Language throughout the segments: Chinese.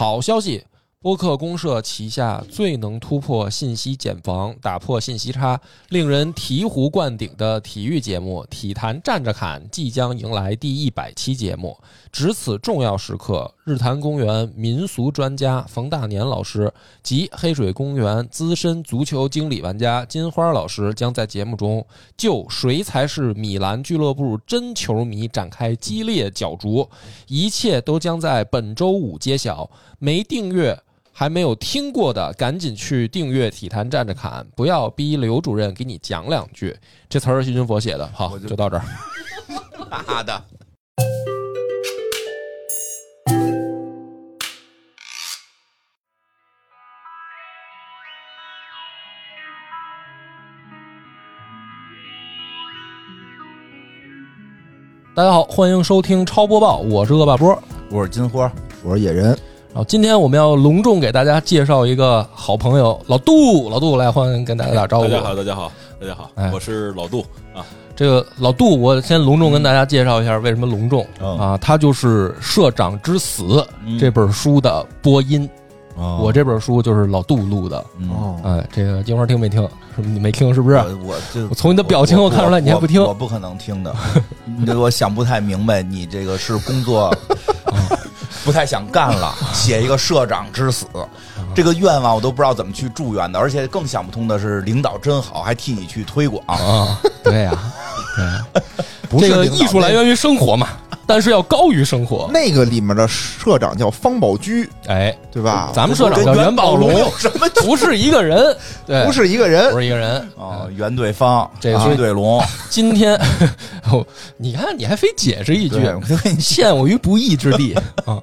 好消息！播客公社旗下最能突破信息茧房、打破信息差、令人醍醐灌顶的体育节目《体坛站着侃》即将迎来第一百期节目。值此重要时刻，日坛公园民俗专家冯大年老师及黑水公园资深足球经理玩家金花老师将在节目中就谁才是米兰俱乐部真球迷展开激烈角逐，一切都将在本周五揭晓。没订阅。还没有听过的，赶紧去订阅《体坛站着侃》，不要逼刘主任给你讲两句。这词儿是徐军佛写的，好，就到这儿。妈的！大家好，欢迎收听超播报，我是恶霸波，我是金花，我是野人。然后今天我们要隆重给大家介绍一个好朋友老杜，老杜来欢迎跟大家打招呼。大家好，大家好，大家好，我是老杜啊。这个老杜，我先隆重跟大家介绍一下为什么隆重啊？他就是《社长之死》这本书的播音。我这本书就是老杜录的。哦，哎，这个金花听没听？你没听是不是？我就我从你的表情我看出来你还不听。我不可能听的，你 我想不太明白，你这个是工作。不太想干了，写一个社长之死，这个愿望我都不知道怎么去祝愿的，而且更想不通的是，领导真好，还替你去推广啊！对呀，对，这个艺术来源于生活嘛。但是要高于生活。那个里面的社长叫方宝驹，哎，对吧？咱们社长叫元宝龙，什么不是一个人？对，不是一个人，不是一个人啊！元对方，这个对龙。今天，你看你还非解释一句，陷我于不义之地啊！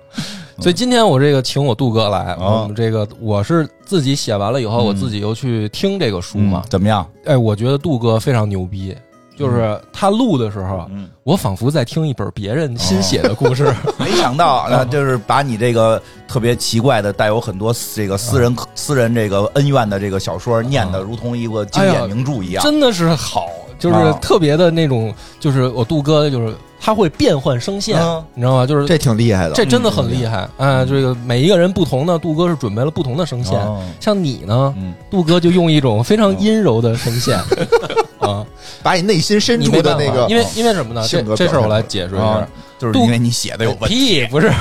所以今天我这个请我杜哥来，我们这个我是自己写完了以后，我自己又去听这个书嘛，怎么样？哎，我觉得杜哥非常牛逼。就是他录的时候，我仿佛在听一本别人新写的故事。没想到，那就是把你这个特别奇怪的、带有很多这个私人私人这个恩怨的这个小说，念的如同一个经典名著一样。真的是好，就是特别的那种，就是我杜哥，就是他会变换声线，你知道吗？就是这挺厉害的，这真的很厉害。哎，这个每一个人不同的，杜哥是准备了不同的声线。像你呢，杜哥就用一种非常阴柔的声线。啊，把你内心深处的那个，因为因为什么呢？这这事儿我来解释一下，就是因为你写的有问题，不是？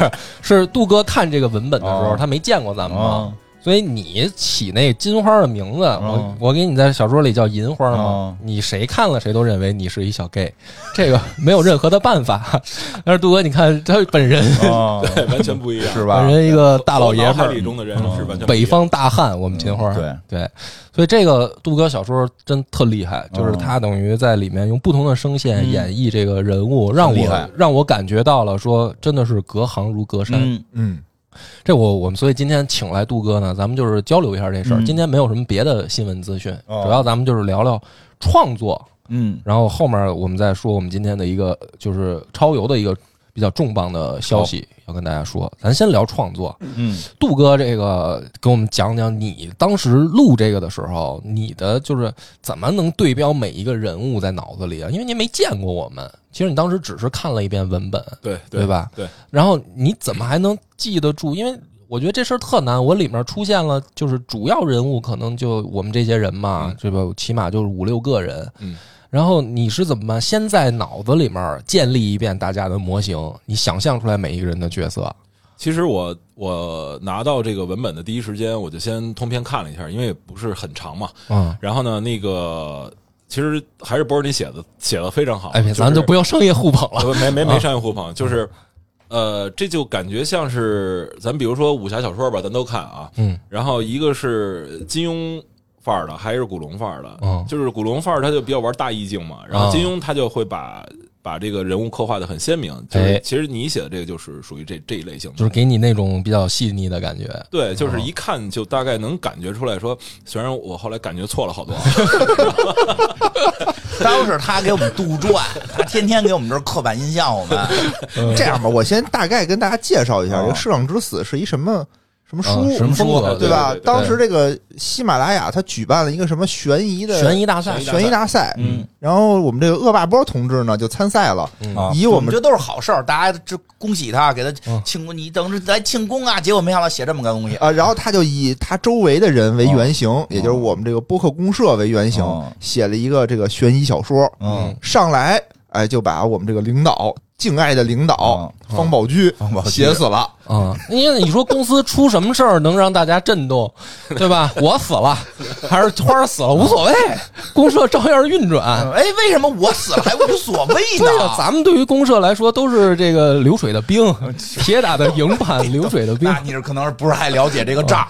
是杜哥看这个文本的时候，他没见过咱们嘛，所以你起那金花的名字，我我给你在小说里叫银花嘛，你谁看了谁都认为你是一小 gay，这个没有任何的办法。但是杜哥，你看他本人，对，完全不一样，是吧？本人一个大老爷们儿中的人是完全北方大汉，我们金花，对。对。所以这个杜哥小说真特厉害，就是他等于在里面用不同的声线演绎这个人物，让我让我感觉到了说真的是隔行如隔山。嗯，这我我们所以今天请来杜哥呢，咱们就是交流一下这事儿。今天没有什么别的新闻资讯，主要咱们就是聊聊创作。嗯，然后后面我们再说我们今天的一个就是超游的一个。比较重磅的消息要跟大家说，咱先聊创作。嗯，杜哥，这个给我们讲讲你当时录这个的时候，你的就是怎么能对标每一个人物在脑子里啊？因为您没见过我们，其实你当时只是看了一遍文本，对对吧？对。然后你怎么还能记得住？因为我觉得这事儿特难。我里面出现了，就是主要人物可能就我们这些人嘛，对吧？起码就是五六个人。嗯。然后你是怎么办？先在脑子里面建立一遍大家的模型，你想象出来每一个人的角色。其实我我拿到这个文本的第一时间，我就先通篇看了一下，因为不是很长嘛。嗯。然后呢，那个其实还是波尔你写的写的非常好。哎，咱就不要商业互捧了。没没没商业互捧，就是呃，这就感觉像是咱比如说武侠小说吧，咱都看啊。嗯。然后一个是金庸。范儿的还是古龙范儿的，嗯，就是古龙范儿，他就比较玩大意境嘛。然后金庸他就会把把这个人物刻画的很鲜明。就是其实你写的这个就是属于这这一类型的，就是给你那种比较细腻的感觉。对，就是一看就大概能感觉出来说，虽然我后来感觉错了好多，当时他给我们杜撰，他天天给我们这刻板印象。我们 这样吧，我先大概跟大家介绍一下，这《社长之死》是一什么。什么书，什么风格，对吧？当时这个喜马拉雅它举办了一个什么悬疑的悬疑大赛，悬疑大赛，嗯，然后我们这个恶霸波同志呢就参赛了，啊，以我们觉得都是好事儿，大家这恭喜他，给他嗯庆功，你等着来庆功啊！结果没想到写这么个东西，啊，然后他就以他周围的人为原型，也就是我们这个播客公社为原型，哦写了一个这个悬疑小说，嗯，上来哎就把我们这个领导敬爱的领导哦方宝驹方宝写死了。啊，因为你说公司出什么事儿能让大家震动，对吧？我死了，还是花儿死了，无所谓，公社照样运转。哎，为什么我死了还无所谓呢？咱们对于公社来说都是这个流水的兵，铁打的营盘，流水的兵 那你是可能是不是还了解这个账？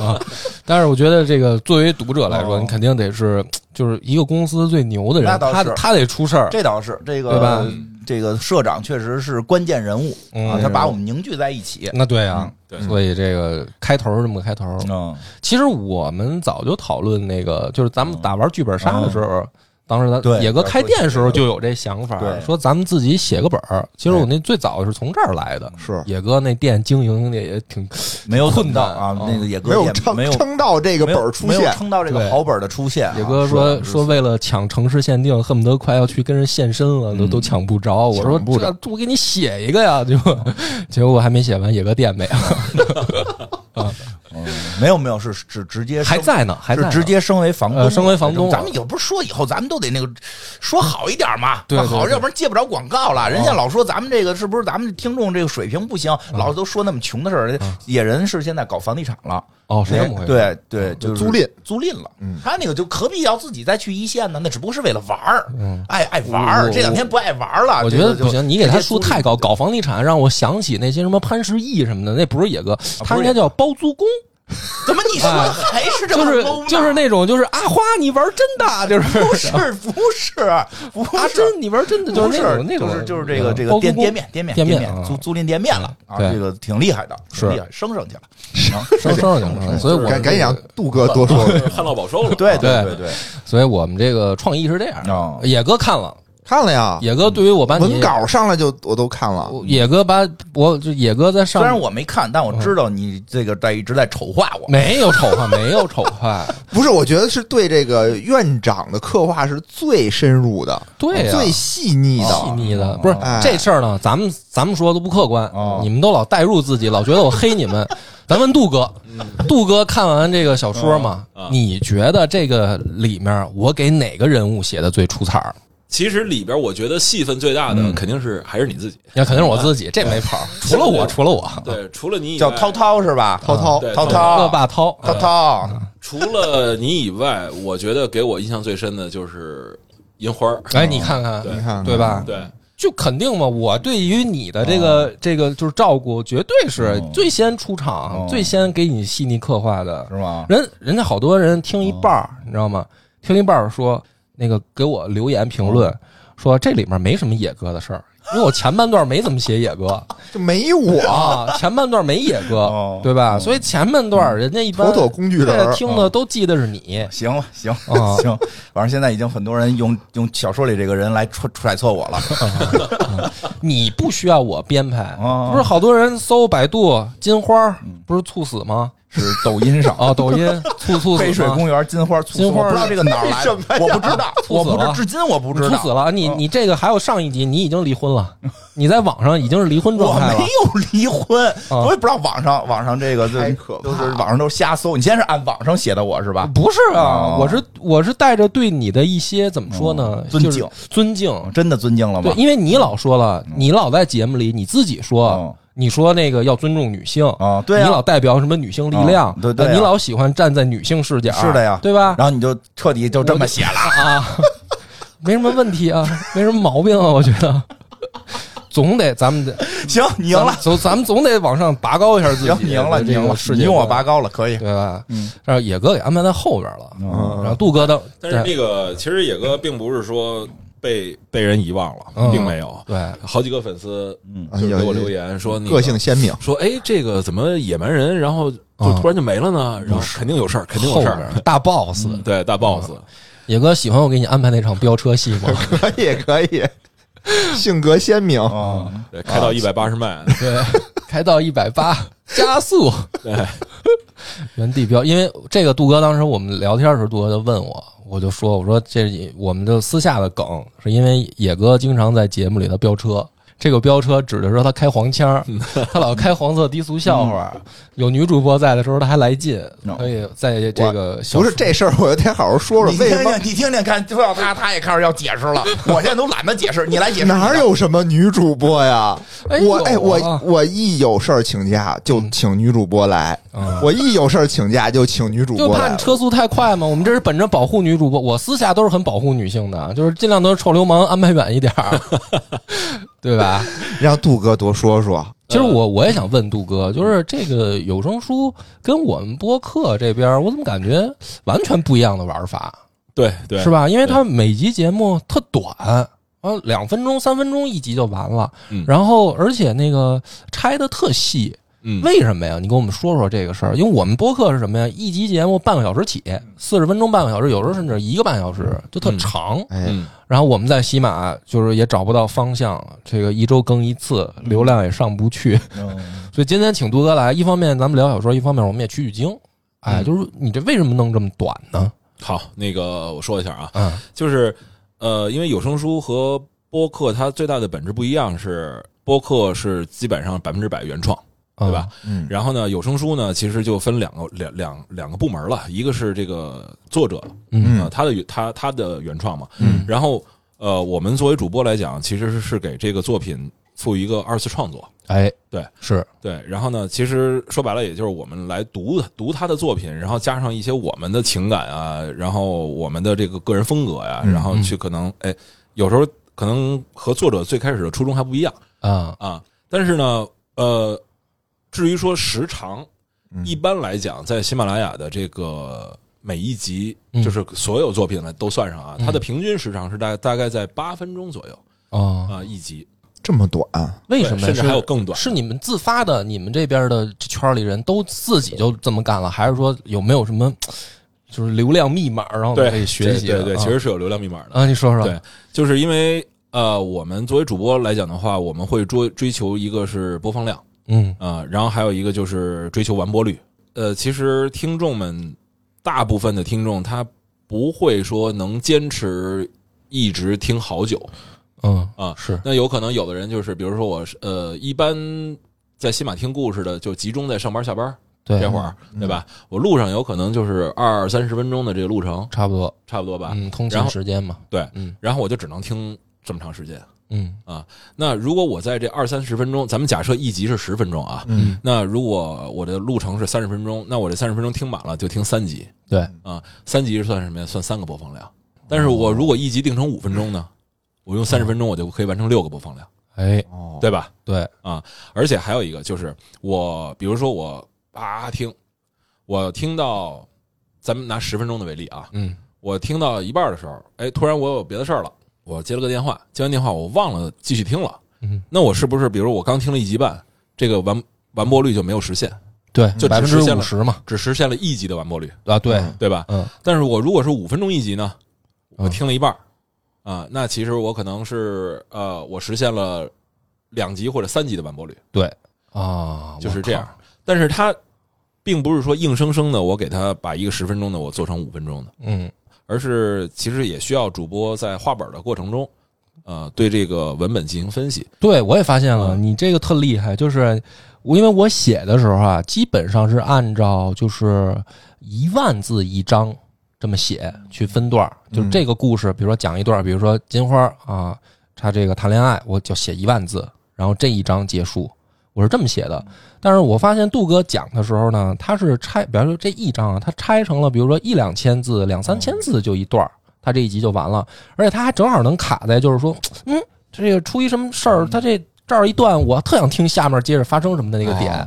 啊。但是我觉得这个作为读者来说，哦你肯定得是就是一个公司最牛的人，他他得出事儿。这倒是这个对吧这个社长确实是关键人物啊嗯，他把我们凝聚在一起。那对啊，对。所以这个开头是这么个开头。嗯，其实我们早就讨论那个，就是咱们打玩剧本杀的时候，当时咱对野哥开店时候就有这想法，对说咱们自己写个本儿。其实我那最早是从这儿来的，是野哥那店经营的也挺没有困难等到啊，啊那个野哥没有也没有撑撑到这个本儿出现，没有撑到这个对好本的出现啊。野哥说说为了抢城市限定，恨不得快要去跟人现身了，都都抢不着。我说这我给你写一个呀，就结果我还没写完，野哥店没了，没有没有是是直接还在呢，还在呢。是直接升为房东，呃升为房东了。咱们有不是说以后咱们都得那个说好一点嘛，对好，对对对。要不然接不着广告了。人家老说咱们这个是不是咱们听众这个水平不行，老都说那么穷的事儿。野人是现在搞房地产了，哦，是这么回事。对对，就是租赁租赁了。嗯他那个就何必要自己再去一线呢？那只不过是为了玩儿，嗯爱爱玩儿。这两天不爱玩儿了，我觉得不行，你给他树太高，搞房地产让我想起那些什么潘石屹什么的，那不是野哥，他应该叫包租公，怎么你说的还是这么就是 low 呢就是那种就是阿花你玩真的，就是不是不是不是阿珍你玩真的，就是那种那种就是就是这个这个店店面店面店面租租赁店面了啊，这个挺厉害的，挺是厉害，升上去了。升上去了，所以我们赶赶紧让杜哥多说。旱涝保收了。对对对对，所以我们这个创意是这样。野哥看了，看了呀，野哥对于我班文稿上来就我都看了。野哥把我就野哥在上虽然我没看，但我知道你这个在一直在丑化我。没有丑化，没有丑化，不是，我觉得是对这个院长的刻画是最深入的，对呀最细腻的。细腻的，不是哎这事儿呢，咱们咱们说都不客观哦，你们都老代入自己，老觉得我黑你们。咱问杜哥，杜哥看完这个小说嘛你觉得这个里面我给哪个人物写的最出彩儿？其实里边我觉得戏份最大的嗯。肯定是还是你自己。那肯定是我自己，这没跑，除了我，除了我，对，除了你以外。叫涛，涛是吧？涛涛涛涛。恶，霸涛，涛涛，除了你以外，我觉得给我印象最深的就是银花儿。哎，你看看，对。你看看。对吧？对，就肯定嘛，我对于你的这个、这个就是照顾，绝对是哦。最先出场、哦。最先给你细腻刻画的。是吗？人人家好多人听一半儿，你知道吗？听一半儿说那个给我留言评论、说这里面没什么野哥的事儿，因为我前半段没怎么写野哥。就没我，啊，前半段没野哥，哦。对吧？所以前半段人家一般妥妥工具人听的都记得是你。行了，行啊。行，反正现在已经很多人用用小说里这个人来揣揣测我了。你不需要我编排，哦。不是好多人搜百度金花，不是猝死吗？是抖音上。啊，抖音 猝猝死黑水公园金花猝死，金花我不知道这个哪儿来的，我不知道，猝死了。我不知，至今我不知道，猝死了。你哦你这个还有上一集，你已经离婚了，你在网上已经是离婚状态了。没。有离婚，啊。我也不知道网上网上这个就太可怕都是网上都是瞎搜。你现在是按网上写的我是吧？不是啊，哦我是我是带着对你的一些怎么说呢哦，尊敬。尊敬。真的尊敬了对，吗？因为你老说了，你老在节目里你自己说哦，你说那个要尊重女性啊对啊你老代表什么女性力量哦，对对你老喜欢站在女性视角，是的呀对吧？然后你就彻底就这么写了，啊，没什么问题啊，没什么毛病啊，我觉得。总得咱们得行，你赢了，总咱们总得往上拔高一下自己。行，你赢了，你赢了，你用我拔高了，可以。对吧？嗯，让野哥给安排在后边了。嗯然后杜哥的，但是对那个其实野哥并不是说被被人遗忘了，嗯并没有。对好几个粉丝就给我留言说那个性鲜明。说，哎，这个怎么野蛮人，然后就啊突然就没了呢？然后肯定有事儿，肯定有事儿。大 boss，对，大 boss，野哥喜欢我给你安排那场飙车戏吗？可以可以，性格鲜明。对，开到一百八十迈，对，开到一百八，加速，对，原地飙。因为这个杜哥当时我们聊天的时候，杜哥就问我，我就说，我说这我们就私下的梗，是因为野哥经常在节目里头飙车。这个飙车指的是他开黄腔，他老开黄色低俗笑话。有女主播在的时候，他还来劲，所以在这个不是这事儿，我得好好说说。为什么？你听听，看说到他，他也开始要解释了。我现在都懒得解释，你来解释。哪有什么女主播呀？我哎，我我一有事儿请假就请女主播来，我一有事儿请假就请女主播。就怕你车速太快嘛？我们这是本着保护女主播，我私下都是很保护女性的，就是尽量都是臭流氓安排远一点儿。对吧？让杜哥多说说。其实我我也想问杜哥，就是这个有声书跟我们播客这边，我怎么感觉完全不一样的玩法？对对，是吧？因为它每集节目特短啊，两分钟、三分钟一集就完了。嗯，然后而且那个拆的特细。嗯，为什么呀？你跟我们说说这个事儿。因为我们播客是什么呀？一集节目半个小时起，四十分钟半个小时，有时候甚至一个半小时，就特长。嗯，然后我们在喜马就是也找不到方向，这个一周更一次，流量也上不去。所以今天请杜哥来，一方面咱们聊小说，一方面我们也取取经。哎，就是你这为什么弄这么短呢？好，那个我说一下啊，嗯，就是呃，因为有声书和播客它最大的本质不一样，是播客是基本上百分之百原创。对吧？嗯，然后呢，有声书呢，其实就分两个两两两个部门了，一个是这个作者，嗯，他的他他的原创嘛，嗯，然后呃，我们作为主播来讲，其实是给这个作品赋予一个二次创作，哎，对，是。对，然后呢，其实说白了，也就是我们来读读他的作品，然后加上一些我们的情感啊，然后我们的这个个人风格呀，然后去可能哎，有时候可能和作者最开始的初衷还不一样啊。啊，但是呢，呃。至于说时长，一般来讲，在喜马拉雅的这个每一集，就是所有作品呢都算上啊，它的平均时长是大大概在八分钟左右啊啊一集这么短，为什么甚至还有更短？是你们自发的？你们这边的圈里人都自己就这么干了，还是说有没有什么就是流量密码，然后可以学习？对对，其实是有流量密码的啊。你说说，对，就是因为呃，我们作为主播来讲的话，我们会追追求一个是播放量。嗯啊，然后还有一个就是追求完播率。呃，其实听众们大部分的听众他不会说能坚持一直听好久。嗯啊是，那有可能有的人就是，比如说我呃，一般在西马听故事的，就集中在上班下班这会儿，对吧？我路上有可能就是二三十分钟的这个路程，差不多，差不多吧。嗯，通勤时间嘛。对，嗯，然后我就只能听这么长时间。嗯啊，那如果我在这二三十分钟，咱们假设一集是十分钟啊，嗯，那如果我的路程是三十分钟，那我这三十分钟听满了就听三集，对啊，三集是算什么呀？算三个播放量。但是我如果一集定成五分钟呢，我用三十分钟我就可以完成六个播放量，哎，对吧？对啊，而且还有一个就是我，比如说我啊听，我听到，咱们拿十分钟的为例啊，嗯，我听到一半的时候，哎，突然我有别的事儿了。我接了个电话，接完电话我忘了继续听了。嗯，那我是不是，比如我刚听了一集半，这个完完播率就没有实现？对，就百分之五十嘛，只实现了一集的完播率啊，对对吧？嗯，但是我如果是五分钟一集呢，我听了一半啊，那其实我可能是呃，我实现了两集或者三集的完播率。对啊，就是这样。但是它并不是说硬生生的，我给他把一个十分钟的我做成五分钟的。嗯。而是其实也需要主播在画本的过程中，呃，对这个文本进行分析。对，我也发现了，你这个特厉害，就是我因为我写的时候啊，基本上是按照就是一万字一章这么写去分段就是这个故事，比如说讲一段，比如说金花啊，她这个谈恋爱，我就写一万字，然后这一章结束。我是这么写的，但是我发现杜哥讲的时候呢，他是拆，比方说这一章啊，他拆成了，比如说一两千字、两三千字就一段他这一集就完了，而且他还正好能卡在，就是说，嗯，这个出一什么事儿，他这这儿一段，我特想听下面接着发生什么的那个点，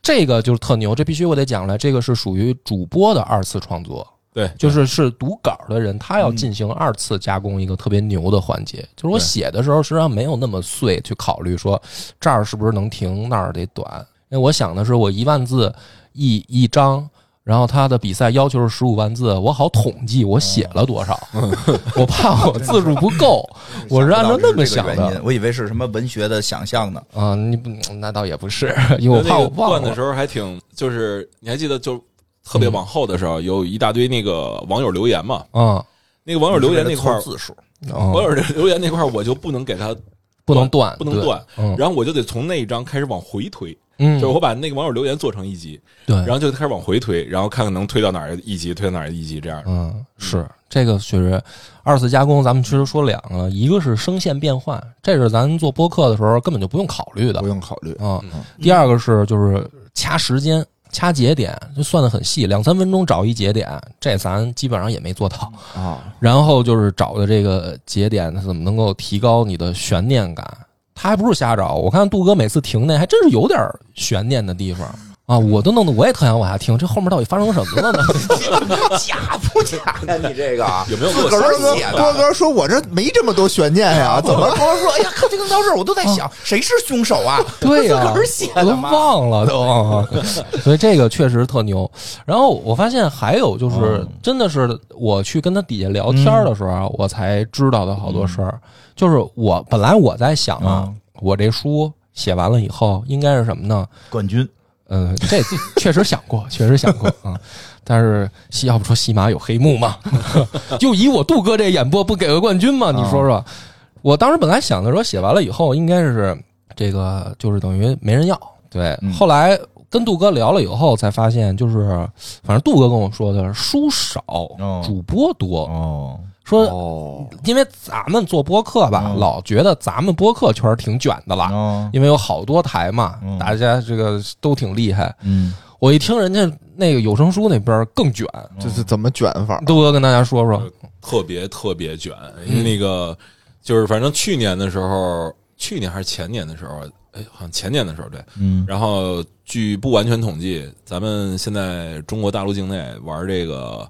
这个就是特牛，这必须我得讲来，这个是属于主播的二次创作。对，就是是读稿的人，他要进行二次加工，一个特别牛的环节。就是我写的时候，实际上没有那么碎，去考虑说这儿是不是能停，那儿得短。因为我想的是，我一万字一一章，然后他的比赛要求是十五万字，我好统计我写了多少，我怕我字数不够，我是按照那么想的。我以为是什么文学的想象呢？啊，你不，那倒也不是，因为我怕我忘了。的时候还挺，就是你还记得，就特别往后的时候，有一大堆那个网友留言嘛？啊，那个网友留言那块字数，网友留言那块我就不能给他不能断，不能断，然后我就得从那一章开始往回推。嗯，就是我把那个网友留言做成一集，对，然后就开始往回推，然后看看能推到哪儿一集，推到哪儿一集这样。嗯，是。这个确实二次加工，咱们其实说两个，一个是声线变换，这是咱做播客的时候根本就不用考虑的，不用考虑。啊。第二个是就是掐时间、掐节点，就算的很细，两三分钟找一节点，这咱基本上也没做到啊。然后就是找的这个节点，它怎么能够提高你的悬念感？他还不是瞎找，我看杜哥每次停那还真是有点悬念的地方啊！我都弄得我也特想往下听，这后面到底发生什么了呢？假不假呀？你这个有没有多哥？多哥说：“我这没这么多悬念呀，怎么？”多哥说：“哎呀，看这个到这儿，我都在想谁是凶手啊？”对呀，自个儿写的都忘了都。所以这个确实特牛。然后我发现还有就是，真的是我去跟他底下聊天的时候，我才知道的好多事儿。就是我本来我在想啊，我这书写完了以后应该是什么呢？冠军。嗯，这确实想过，确实想过啊。但是西要不说西马有黑幕嘛，就以我杜哥这演播不给个冠军吗？你说说。我当时本来想的说写完了以后应该是这个，就是等于没人要。对，后来跟杜哥聊了以后才发现，就是反正杜哥跟我说的书少，主播多。哦。说，因为咱们做播客吧，老觉得咱们播客圈挺卷的了，因为有好多台嘛，大家这个都挺厉害。嗯，我一听人家那个有声书那边更卷，这是怎么卷法？杜哥跟大家说说，特别特别卷。因为那个就是反正去年的时候，去年还是前年的时候，哎，好像前年的时候对。嗯，然后据不完全统计，咱们现在中国大陆境内玩这个。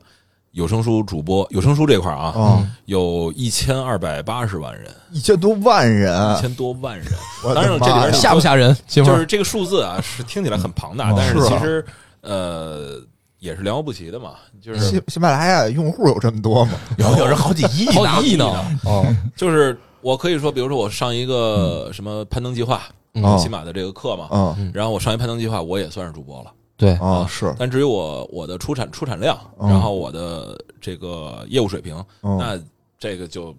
有声书主播，有声书这块儿啊，有一千二百八十万人，一千多万人，一千多万人。当然，这里边吓不吓人？就是这个数字啊，是听起来很庞大，但是其实呃也是良莠不齐的嘛。就是喜喜马拉雅用户有这么多吗？有，有人好几亿，好几亿呢。哦，就是我可以说，比如说我上一个什么攀登计划，喜马的这个课嘛，嗯，然后我上一攀登计划，我也算是主播了。对啊，是，但至于我我的出产出产量，然后我的这个业务水平，那这个就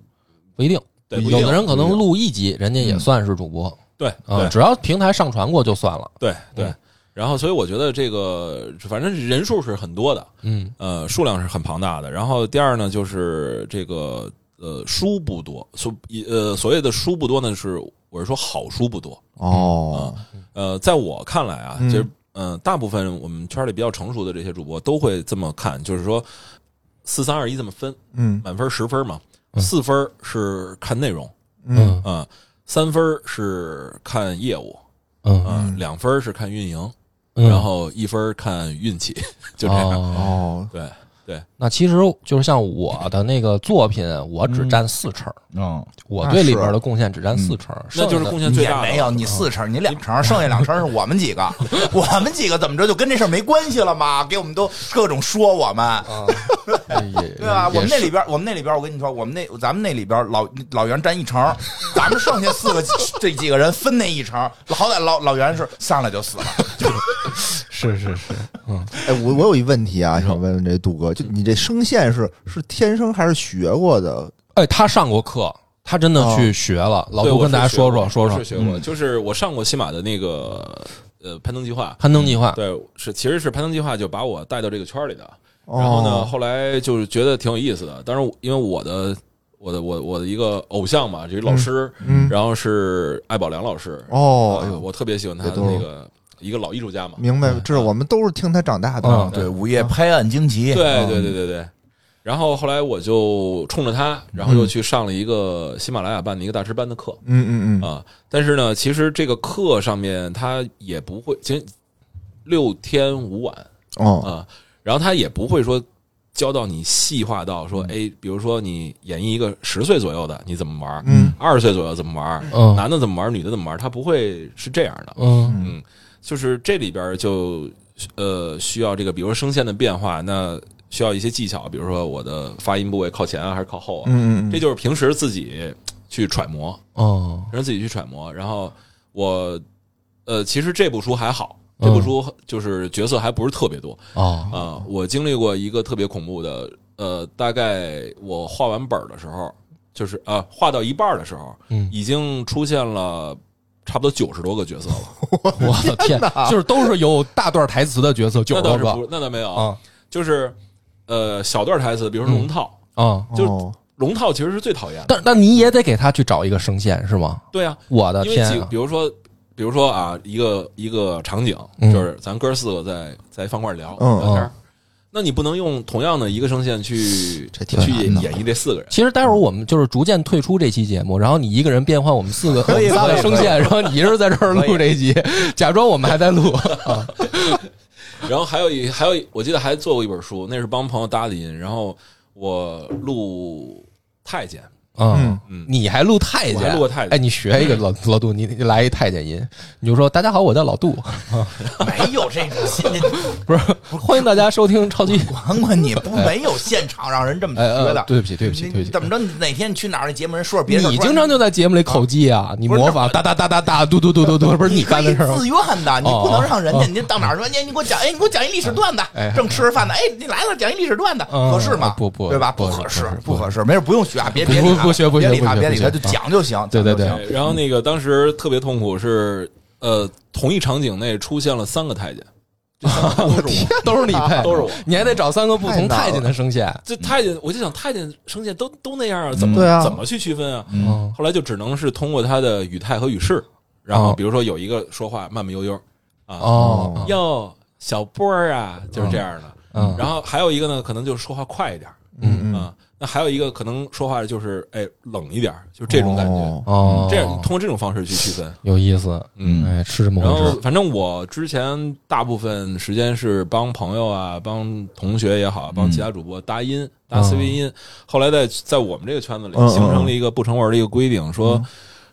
不一定。对，有的人可能录一集，人家也算是主播。对，啊，只要平台上传过就算了。对对。然后，所以我觉得这个反正人数是很多的，嗯呃，数量是很庞大的。然后第二呢，就是这个呃书不多，所呃所谓的书不多呢，是我是说好书不多哦。呃，在我看来啊，其实。嗯，大部分我们圈里比较成熟的这些主播都会这么看，就是说四三二一这么分，嗯，满分十分嘛，四分是看内容，嗯啊，三分是看业务，嗯，两分是看运营，然后一分看运气，就这样，哦，对。对，那其实就是像我的那个作品，我只占四成。嗯，我对里边的贡献只占四成，那就是贡献最大。没有你四成，你两成，剩下两成是我们几个。我们几个怎么着就跟这事儿没关系了吗？给我们都各种说我们，对吧？我们那里边，我们那里边，我跟你说，我们那咱们那里边老老袁占一成，咱们剩下四个这几个人分那一成，好歹老老袁是上来就死了。是是是，嗯，哎，我我有一问题啊，想问问这杜哥，就你这声线是是天生还是学过的？哎，他上过课，他真的去学了。老杜跟大家说说说说，是学过，就是我上过西马的那个呃攀登计划，攀登计划，对，是其实是攀登计划就把我带到这个圈里的。然后呢，后来就是觉得挺有意思的。当然，因为我的我的我我的一个偶像嘛，这老师，然后是艾宝良老师。哦，我特别喜欢他的那个。一个老艺术家嘛，明白？这是我们都是听他长大的。对，午夜拍案惊奇。对，对，对，对，对。然后后来我就冲着他，然后又去上了一个喜马拉雅办的一个大师班的课。嗯嗯嗯。啊，但是呢，其实这个课上面他也不会，其实六天五晚哦啊，然后他也不会说教到你细化到说，哎，比如说你演绎一个十岁左右的你怎么玩，嗯，二十岁左右怎么玩，嗯，男的怎么玩，女的怎么玩，他不会是这样的，嗯嗯。就是这里边就呃需要这个，比如说声线的变化，那需要一些技巧，比如说我的发音部位靠前啊还是靠后啊，嗯嗯，这就是平时自己去揣摩哦，让自己去揣摩。然后我呃，其实这部书还好，这部书就是角色还不是特别多啊啊。我经历过一个特别恐怖的，呃，大概我画完本的时候，就是啊，画到一半的时候，嗯，已经出现了。差不多九十多个角色了，我的天，就是都是有大段台词的角色，九十多个，那倒没有。啊，就是呃小段台词，比如说龙套。啊，就龙套其实是最讨厌的，但那你也得给他去找一个声线是吗？对啊，我的天，比如说比如说啊，一个一个场景就是咱哥四个在在饭馆聊聊天。那你不能用同样的一个声线去去演绎这四个人。其实待会儿我们就是逐渐退出这期节目，然后你一个人变换我们四个 可以的声线，然后你一人在这儿录这一集，假装我们还在录。然后还有一还有，我记得还做过一本书，那是帮朋友搭的音，然后我录太监。嗯嗯，你还录太监？录过太监。哎，你学一个老老杜，你你来一太监音，你就说大家好，我叫老杜。没有这种现，不是欢迎大家收听超级。管管你不没有现场让人这么学的。对不起，对不起，对不起。怎么着？哪天你去哪儿？那节目人说别的。你经常就在节目里口技啊，你模仿哒哒哒哒哒嘟嘟嘟嘟嘟，不是你干的事自愿的，你不能让人家。你到哪儿说？你你给我讲，哎，你给我讲一历史段子。正吃着饭呢，哎，你来了，讲一历史段子，合适吗？不不，对吧？不合适，不合适。没事，不用学啊，别别不不学不学，别理他，别理他，就讲就行。对对对。然后那个当时特别痛苦是，呃，同一场景内出现了三个太监。我天，都是你配，都是我，你还得找三个不同太监的声线。这太监，我就想太监声线都都那样啊，怎么怎么去区分啊？后来就只能是通过他的语态和语势，然后比如说有一个说话慢慢悠悠啊，哦，哟，小波儿啊，就是这样的。嗯，然后还有一个呢，可能就是说话快一点，嗯啊。那还有一个可能说话就是哎冷一点，就这种感觉。哦，这样通过这种方式去区分。有意思，嗯，哎是这么回事。然后反正我之前大部分时间是帮朋友啊、帮同学也好、帮其他主播搭音、搭 CV 音。后来在在我们这个圈子里形成了一个不成文的一个规定，说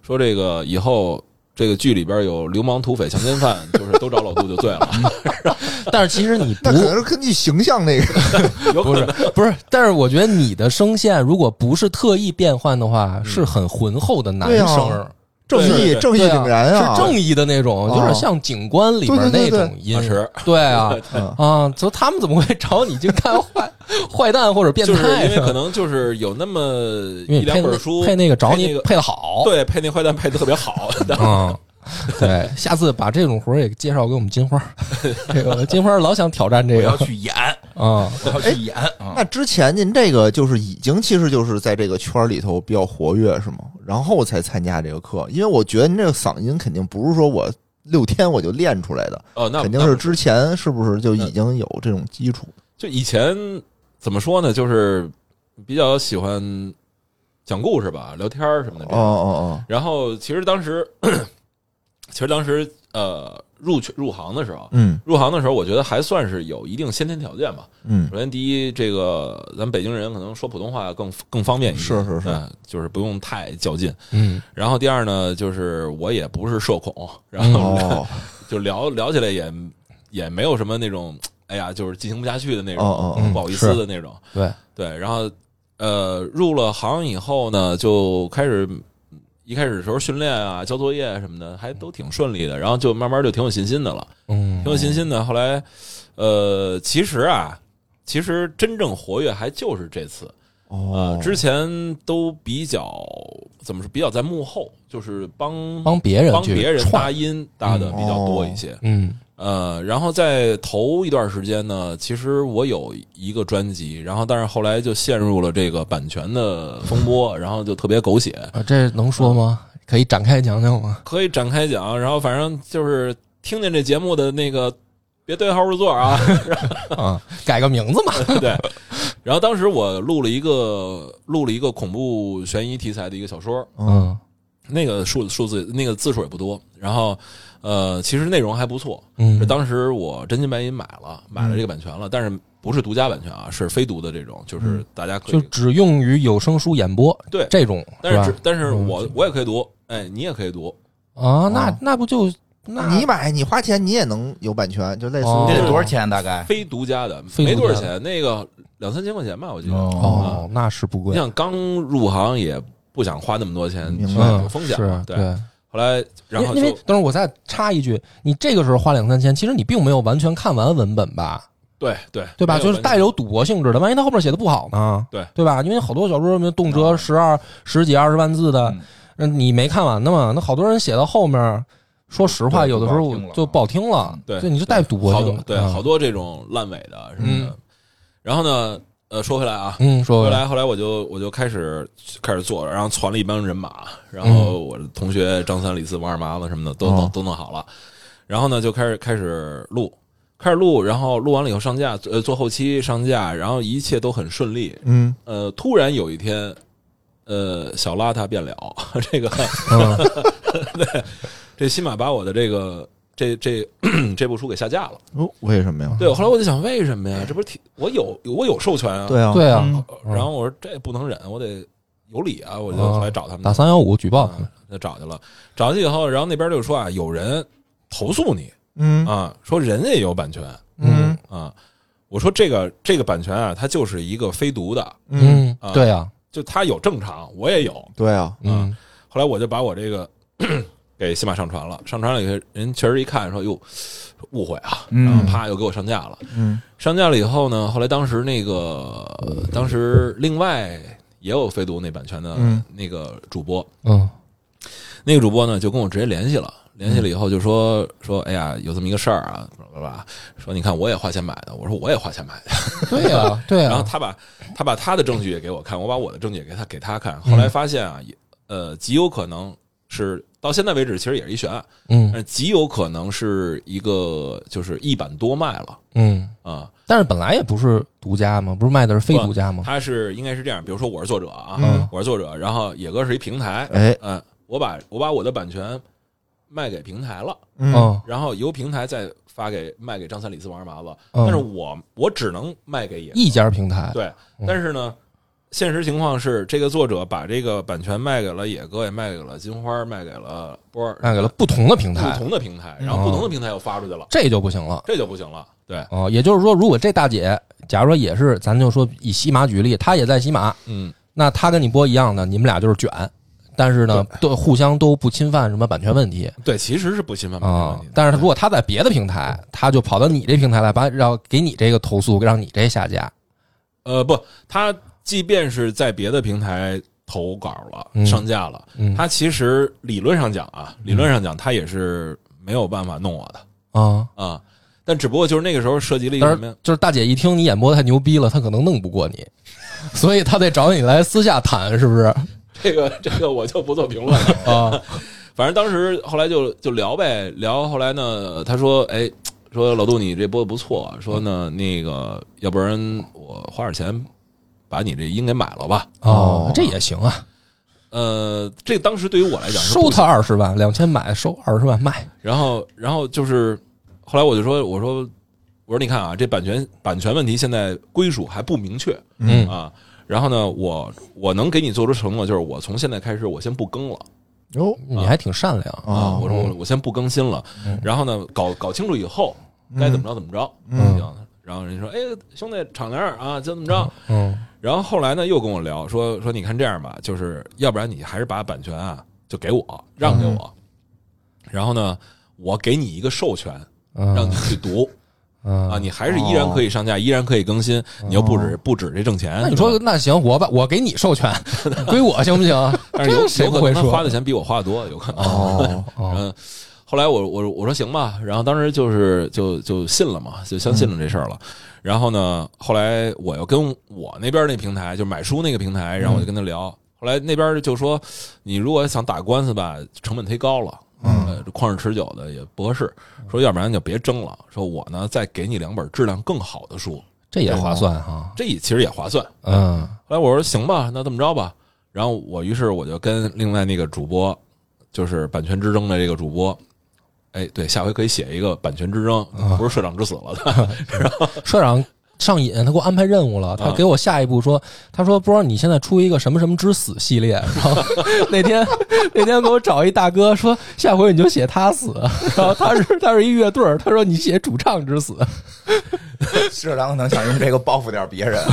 说这个以后。这个剧里边有流氓、土匪、强奸犯，就是都找老杜就对了。但是其实你那可能是根据形象那个，不是不是。但是我觉得你的声线如果不是特意变换的话，是很浑厚的男声。正义正义凛然啊，是正义的那种，有点像警官里边那种音。对啊。啊，就他们怎么会找你去看坏 坏蛋或者变态？因为可能就是有那么一两本书配那个找你配的好，对，配那坏蛋配的特别好。嗯，对，下次把这种活也介绍给我们金花。这个金花老想挑战这个，要去演啊，要去演。那之前您这个就是已经其实就是在这个圈里头比较活跃是吗？然后才参加这个课，因为我觉得您这个嗓音肯定不是说我六天我就练出来的，哦，那肯定是之前是不是就已经有这种基础？就以前怎么说呢？就是比较喜欢讲故事吧，聊天什么的。哦哦哦。然后其实当时，其实当时呃。入去入行的时候，嗯，入行的时候，我觉得还算是有一定先天条件吧。嗯，首先第一，这个咱们北京人可能说普通话更更方便一些，是是是，就是不用太较劲。嗯，然后第二呢，就是我也不是社恐，然后 就聊聊起来也也没有什么那种，哎呀，就是进行不下去的那种，不好意思的那种。对对，然后呃，入了行以后呢，就开始。一开始的时候训练啊，交作业什么的还都挺顺利的，然后就慢慢就挺有信心的了，嗯，挺有信心的。后来，呃，其实啊，其实真正活跃还就是这次，呃，之前都比较怎么说，比较在幕后，就是帮帮别人帮别人搭音搭的比较多一些，嗯。呃，然后在头一段时间呢，其实我有一个专辑，然后但是后来就陷入了这个版权的风波，然后就特别狗血。啊，这能说吗？可以展开讲讲吗？可以展开讲，然后反正就是听见这节目的那个，别对号入座啊，啊，改个名字嘛。对。然后当时我录了一个录了一个恐怖悬疑题材的一个小说，嗯，那个数数字那个字数也不多，然后。呃，其实内容还不错。嗯，当时我真金白银买了，买了这个版权了，但是不是独家版权啊，是非独的这种，就是大家可以就只用于有声书演播。对，这种但是但是我我也可以读，哎，你也可以读啊。那那不就那你买你花钱你也能有版权，就类似哦这得多少钱？大概非独家的，没多少钱，那个两三千块钱吧，我记得。哦，那是不贵，你想刚入行也不想花那么多钱，明去白有风险嘛，对。后来，然后因为就等会儿我再插一句，你这个时候花两三千，其实你并没有完全看完文本吧？对对对吧？就是带有赌博性质的，万一他后面写的不好呢？对对吧？因为好多小说动辄十二、十几、二十万字的，嗯那你没看完的嘛？那好多人写到后面，说实话，有的时候就不好听了。对所以你是带赌博性对好多这种烂尾的什么的。然后呢，呃，说回来啊，嗯，说回来，后来我就我就开始开始做了，然后攒了一帮人马，然嗯。后我的同学张三、李四、王二麻子什么的都弄哦都弄好了，然后呢就开始开始录，开始录，然后录完了以后上架，呃，做后期上架，然后一切都很顺利。嗯。呃，突然有一天，呃，小邋遢变了，这个嗯。对，这起码把我的这个这这 这部书给下架了。哦，为什么呀？对，后来我就想，为什么呀？这不是挺我有我有授权啊？对啊，对啊，然后我说这不能忍，我得有理啊！我就啊后来找他们打三幺五举报，嗯就找去了。找去以后，然后那边就说啊，有人投诉你嗯啊，说人家也有版权嗯啊。我说这个这个版权啊，它就是一个非独的，嗯啊，对啊，就它有正常，我也有。对啊，嗯后来我就把我这个给喜马上传了，上传了以后，人确实一看说哟，误会啊，嗯然后啪又给我上架了。嗯。上架了以后呢，后来当时那个当时另外也有飞读那版权的嗯那个主播，嗯那个主播呢就跟我直接联系了，联系了以后就说说，哎呀，有这么一个事儿啊，巴拉巴拉，说你看我也花钱买的，我说我也花钱买的，对呀，对呀，然后他把他把他的证据也给我看，我把我的证据也给他给他看，后来发现啊，也呃极有可能是到现在为止其实也是一悬案，嗯极有可能是一个就是一版多卖了嗯，啊。但是本来也不是独家嘛，不是卖的是非独家吗？他是应该是这样，比如说我是作者啊，嗯我是作者，然后野哥是一平台，哎嗯，我把我把我的版权卖给平台了，嗯嗯然后由平台再发给卖给张三李四王二麻子，嗯但是我我只能卖给野一家平台，对，但是呢，现实情况是这个作者把这个版权卖给了野哥，也卖给了金花，卖给了波儿，卖给了不同的平台。不，同的平台，然后不同的平台又发出去了，这就不行了。这就不行了。对，哦，也就是说，如果这大姐，假如说也是，咱就说以西马举例，她也在西马，嗯，那她跟你播一样的，你们俩就是卷，但是呢，都互相都不侵犯什么版权问题。对，其实是不侵犯版权问题但是如果她在别的平台，她就跑到你这平台来，把让给你这个投诉，让你这下架。呃，不，他即便是在别的平台投稿了、嗯上架了，嗯他其实理论上讲啊，理论上讲他也是没有办法弄我的啊，啊。但只不过就是那个时候涉及了一个什么呀？就是大姐一听你演播太牛逼了，她可能弄不过你，所以她得找你来私下谈，是不是？这个这个我就不做评论了。啊，反正当时后来就就聊呗，聊后来呢，他说，哎，说老杜你这播的不错，说呢那个要不然我花点钱把你这音给买了吧。哦，这也行啊，呃，这当时对于我来讲是收不她二十万，两千买，收二十万卖。然后，然后就是后来我就说，我说，我说你看啊，这版权版权问题现在归属还不明确嗯啊。然后呢，我我能给你做出承诺，就是我从现在开始，我先不更了哟你还挺善良啊。哦我说我我先不更新了嗯。然后呢，搞搞清楚以后该怎么着怎么着。嗯行。然后人家说，哎，兄弟，敞亮啊，就这么着。嗯然后后来呢，又跟我聊说说，你看这样吧，就是要不然你还是把版权啊就给我，让给我。然后呢，我给你一个授权，嗯，让你去读。嗯啊，你还是依然可以上架，依然可以更新，你又不止不止这挣钱。那你说，那行，我把我给你授权，归我行不行？但是有这谁有可能他不会说花的钱比我花的多，有可能。哦哦，嗯，后来我我我说行吧，然后当时就是就就信了嘛，就相信了这事儿了。然后呢，后来我又跟我那边那平台，就买书那个平台，然后我就跟他聊。后来那边就说，你如果想打官司吧，成本忒高了。呃，旷日持久的也不合适，说要不然就别争了。说我呢再给你两本质量更好的书，这也划算哈。这也其实也划算。嗯后来我说行吧，那这么着吧。然后我于是我就跟另外那个主播，就是版权之争的这个主播，哎，对，下回可以写一个版权之争，不是社长之死了的。社长上瘾，他给我安排任务了，他给我下一步说，他说不知道你现在出一个什么什么之死系列，然后 那天那天给我找一大哥说，下回你就写他死，然后他是他是一乐队，他说你写主唱之死，社长可能想用这个报复点别人。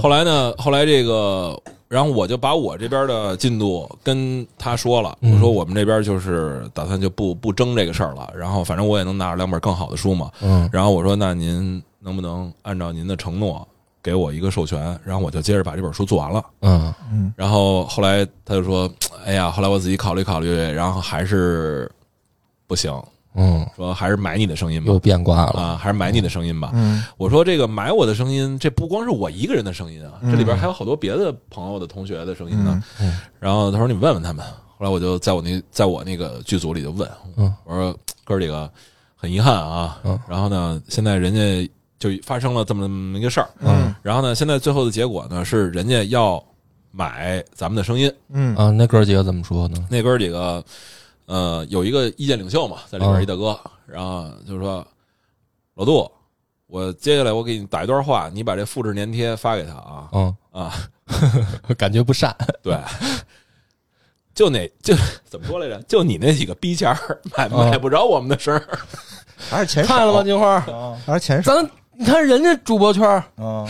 后来呢，后来这个。然后我就把我这边的进度跟他说了，我说我们这边就是打算就不不争这个事儿了。然后反正我也能拿着两本更好的书嘛。嗯。然后我说那您能不能按照您的承诺给我一个授权？然后我就接着把这本书做完了。嗯嗯。然后后来他就说：“哎呀，后来我自己考虑考虑，然后还是不行。”嗯，说还是买你的声音吧，又变卦了。啊！还是买你的声音吧。嗯，我说这个买我的声音，这不光是我一个人的声音啊，这里边还有好多别的朋友的同学的声音呢。嗯，然后他说你问问他们。后来我就在我那在我那个剧组里就问，嗯，我说哥几个很遗憾啊，嗯，然后呢，现在人家就发生了这么一个事儿，嗯，然后呢，现在最后的结果呢是人家要买咱们的声音，嗯。啊，那哥几个怎么说呢？那哥几个。呃，有一个意见领袖嘛，在里边一大哥，然后就说：“老杜，我接下来我给你打一段话，你把这复制粘贴发给他啊。”嗯啊，感觉不善。对，就那就怎么说来着？就你那几个逼钱儿买买不着我们的声儿，还是钱看了吗？金花，还是钱咱。你看人家主播圈，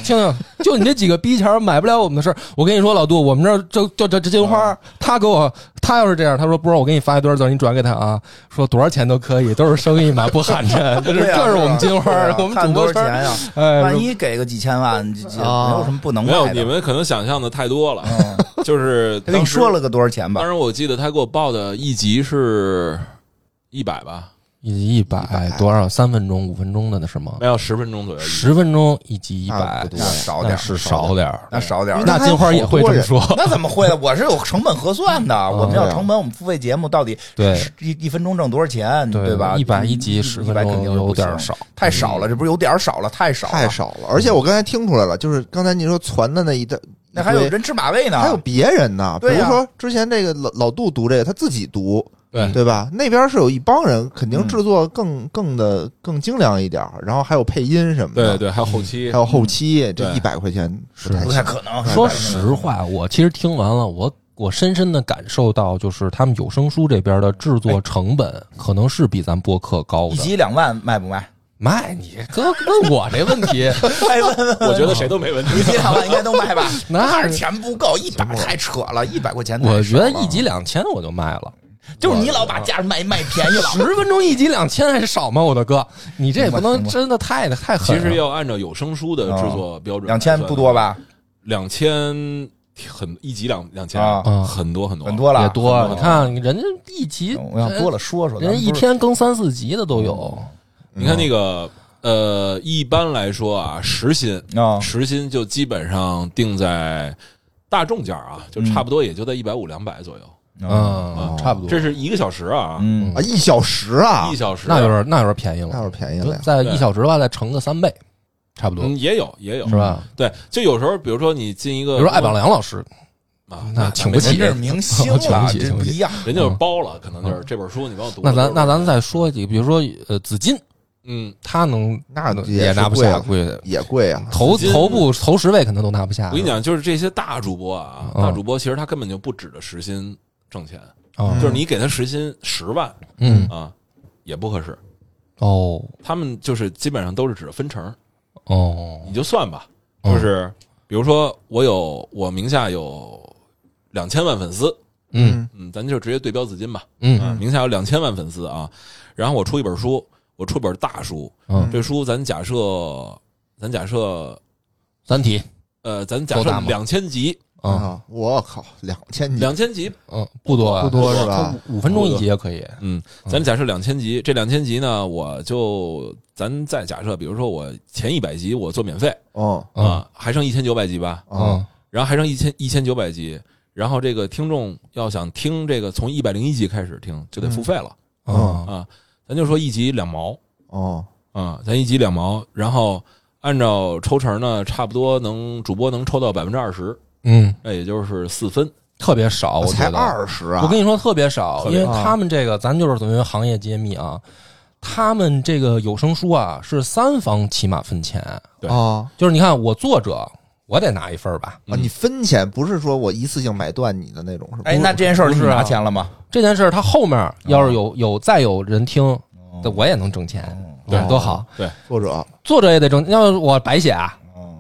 听听，就你这几个逼钱买不了我们的事儿。我跟你说，老杜，我们这儿就就这这金花，他给我，他要是这样，他说不是，我给你发一段字，你转给他啊，说多少钱都可以，都是生意嘛，不寒碜。这是这是我们金花，我们主播钱呀，哎，万一给个几千万，没有什么不能没有，你们可能想象的太多了，就是跟你说了个多少钱吧。当时我记得他给我报的一集是一百吧。一集一百多少？三分钟、五分钟的那是吗？没有十分钟左右。十分钟一集一百，那少点是少点那少点那金花也会这么说？那怎么会呢？我是有成本核算的。我们要成本，我们付费节目到底对一一分钟挣多少钱？对吧？一百一集十分钟有点少，太少了。这不是有点少了？太少，太少了。而且我刚才听出来了，就是刚才你说传的那一段，那还有人吃马喂呢，还有别人呢。比如说之前这个老老杜读这个，他自己读。对对吧？那边是有一帮人，肯定制作更更的更精良一点，然后还有配音什么的。对对，还有后期，还有后期，这一百块钱是不太可能。说实话，我其实听完了，我我深深的感受到，就是他们有声书这边的制作成本可能是比咱播客高的。一集两万卖不卖？卖！你哥问我这问题，还问问？我觉得谁都没问题。一集两万应该都卖吧？那是钱不够，一百太扯了，一百块钱。我觉得一集两千我就卖了。就是你老把价卖卖便宜了，十分钟一集两千还是少吗？我的哥，你这也不能真的太太狠。其实要按照有声书的制作标准，两千不多吧？两千很一集两两千啊，很多很多很多了，也多。你看人家一集，我想多了说说，人一天更三四集的都有。你看那个呃，一般来说啊，时薪啊，时薪就基本上定在大众价啊，就差不多也就在一百五两百左右。嗯，差不多，这是一个小时啊，啊，一小时啊，一小时，那有点那有点便宜了，那有点便宜了，在一小时的话再乘个三倍，差不多，也有也有。是吧？对，就有时候，比如说你进一个，比如说艾宝良老师啊，那 请不起，这是明星请不起，这不一样，人家就是包了，可能就是这本书你帮我读。那咱那咱再说几个，比如说呃，紫金，嗯，他能那也拿不下，贵也贵啊，头头部头十位可能都拿不下。我跟你讲，就是这些大主播啊，大主播其实他根本就不指着时薪挣钱。就是你给他时薪十万，嗯啊，也不合适哦。他们就是基本上都是指分成哦，你就算吧。就是比如说，我有我名下有两千万粉丝，嗯嗯，咱就直接对标资金吧。嗯，名下有两千万粉丝啊，然后我出一本书，我出本大书，嗯，这书咱假设，咱假设三体，呃，咱假设两千集。啊！我靠，两千集，两千集，嗯，不多，不多是吧？五分钟一集也可以。嗯，咱假设两千集，这两千集呢，我就咱再假设，比如说我前一百集我做免费，哦啊，还剩一千九百集吧，嗯，然后还剩一千一千九百集，然后这个听众要想听这个从一百零一集开始听，就得付费了，啊啊，咱就说一集两毛，哦啊，咱一集两毛，然后按照抽成呢，差不多能主播能抽到百分之二十。嗯，那也就是四分，特别少，我才二十啊！我跟你说特别少，因为他们这个，咱就是等于行业揭秘啊。他们这个有声书啊是三方起码分钱，对啊就是你看我作者我得拿一份儿吧，啊！你分钱不是说我一次性买断你的那种，是吧？哎，那这件事儿你不是啊拿钱了吗？这件事儿他后面要是有有再有人听，那我也能挣钱，对多好，对，作者作者也得挣，要是我白写啊，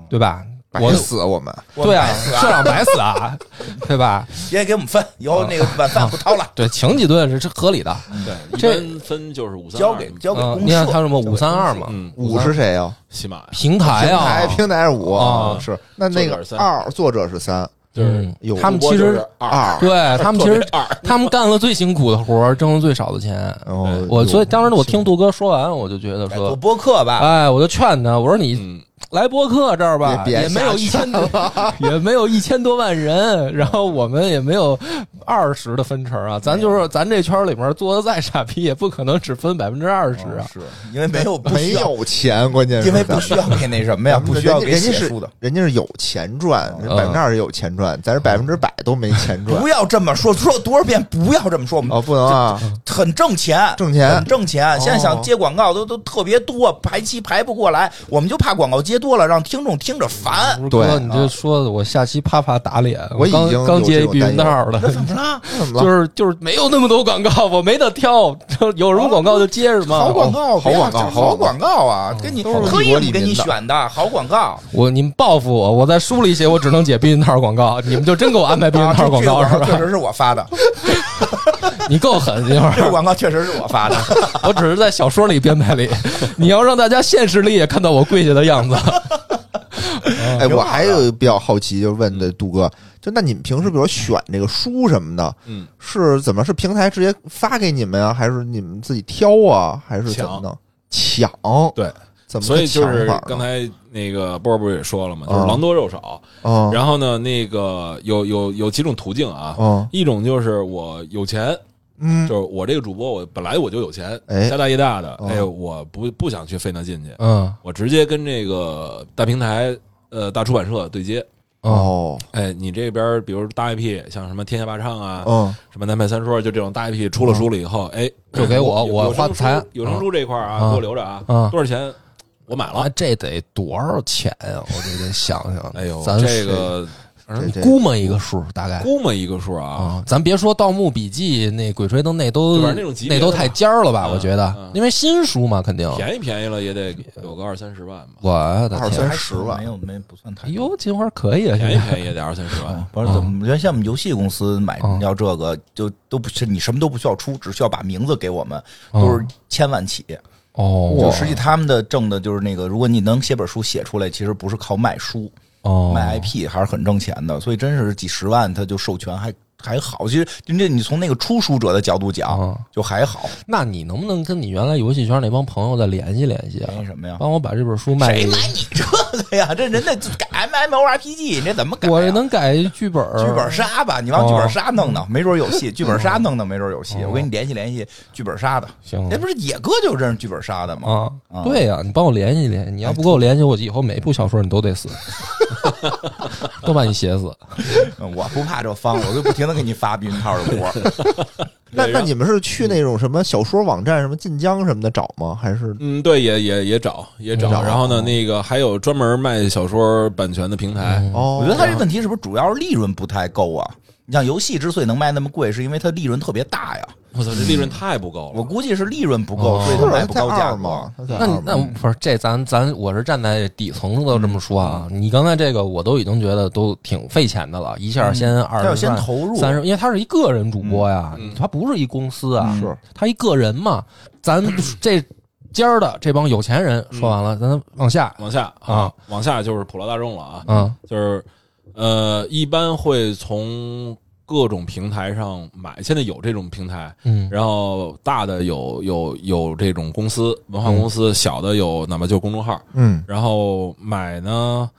对吧？我白死我们，对啊，社长白死啊，对吧？别给我们分，以后那个晚饭不掏了，对，请几顿是是合理的。对，这般分就是五三交给交给嗯，公你看他社。什么五三二嘛，嗯，五是谁呀？喜马平台平台啊，平台是五啊。是。那那个二作者是三，就是他们其实二。二。对他们其实二。他们干了最辛苦的活儿，挣了最少的钱。哦。我所以当时我听听杜哥说完，我就觉得说，播客吧，哎，我就劝他，我说你嗯，来播客这儿吧，也没有一千多，也没有一千多万人，然后我们也没有二十的分成啊，咱就是咱这圈里面做的再傻逼，也不可能只分百分之二十啊。是因为没有没，有钱，关键是因为不需要给那什么呀，不需 要给人家是写书的。人家是有钱赚，嗯百分之二十有钱赚，咱是百分之百都没钱赚不。要这么说，说多少遍不要这么说，我们哦，不能啊，很挣钱，挣钱很挣钱。现在想哦接广告都都特别多，排期排不过来，我们就怕广告接多了让听众听着烦。不是对哥，你这说的我下期啪啪打脸，我已经有刚接一避孕套了，怎么了？怎么了？就是就是没有那么多广告，我没得挑，有什么广告就接什么。好广告，好广告好广告啊！给你都是特利国利意给你选的好广告。我你们报复我，我在书里写我只能解避孕套广告，你们就真给我安排避孕啊，套广告是吧？确实是我发的，你够狠，这会这个儿 广告确实是我发的。我只是在小说里编排里，你要让大家现实里也看到我跪下的样子。哎，我还有比较好奇，就问的杜哥，就那你们平时比如选这个书什么的，嗯，是怎么是平台直接发给你们啊，还是你们自己挑啊，还是怎么的？抢，对，怎么所以就是刚才那个波儿不是也说了嘛，就是嗯。狼多肉少。嗯。然后呢，那个有有有几种途径啊，嗯。一种就是我有钱，嗯。就是我这个主播我本来我就有钱，哎家大业大的，哦哎，我不不想去费那劲去，嗯。我直接跟这个大平台呃大出版社对接。哦。哎，你这边比如大 IP，像什么天下霸唱啊，嗯。什么南派三说，就这种大 IP 出了书了以后，哎，就给我我有有声花财有声书这块儿啊，啊给我留着啊，啊多少钱？我买啊了。，这得多少钱呀？我这得想想。哎呦，咱这个估摸一个数，大概估摸一个数啊，啊，咱别说《盗墓笔记》那《鬼吹灯》那都那都太尖儿了吧？嗯我觉得嗯，因为新书嘛，肯定。便宜便宜了也得有个二三十万吧，我的二！三十万没有没不算太哎呦，金花可以啊，便宜现在便宜也得二三十万嗯。不是怎么？原先我们游戏公司买嗯要这个，就都不是你什么都不需要出，只需要把名字给我们，嗯都是千万起。哦，就实际他们的挣的就是那个，如果你能写本书写出来，其实不是靠卖书，哦卖 IP 还是很挣钱的。所以真是几十万，他就授权还还好。其实这你从那个出书者的角度讲嗯，就还好。那你能不能跟你原来游戏圈那帮朋友再联系联系啊？什么呀？帮我把这本书卖给谁买你这个 呀？这人家 改 MMORPG，你这怎么改呀？我能改剧本，剧本杀吧，你往剧本杀弄哦弄，没准有戏。剧本杀弄弄，没准有戏。我给你联系联系剧本杀的。行那不是野哥就认识剧本杀的吗？对呀、你帮我联系联系，你要不跟我联系，我以后每部小说你都得死，都把你写死。嗯我不怕这方，我就不停的给你发避孕套的活儿。那那你们是去那种什么小说网站，什么晋江什么的找吗？还是嗯，对，也也也找也找，找然后呢，那个还有专门卖小说版权的平台，哦？我觉得他这问题是不是主要是利润不太够啊？你像游戏之所以能卖那么贵，是因为它利润特别大呀。我操，这利润太不够了。我估计是利润不够，哦所以他在它卖不高价嘛？那那不是这咱咱我是站在底层的这么说啊，你刚才这个我都已经觉得都挺费钱的了，一下先二十万、先投入，三十，因为他是一个人主播呀，他不是一公司啊，他一个人嘛。咱 这尖儿的这帮有钱人说完了，咱往下往下啊，往下就是普罗大众了啊，嗯，就是呃，一般会从各种平台上买，现在有这种平台，嗯。然后大的有有有这种公司文化公司，小的有哪怕就公众号，嗯。然后买呢，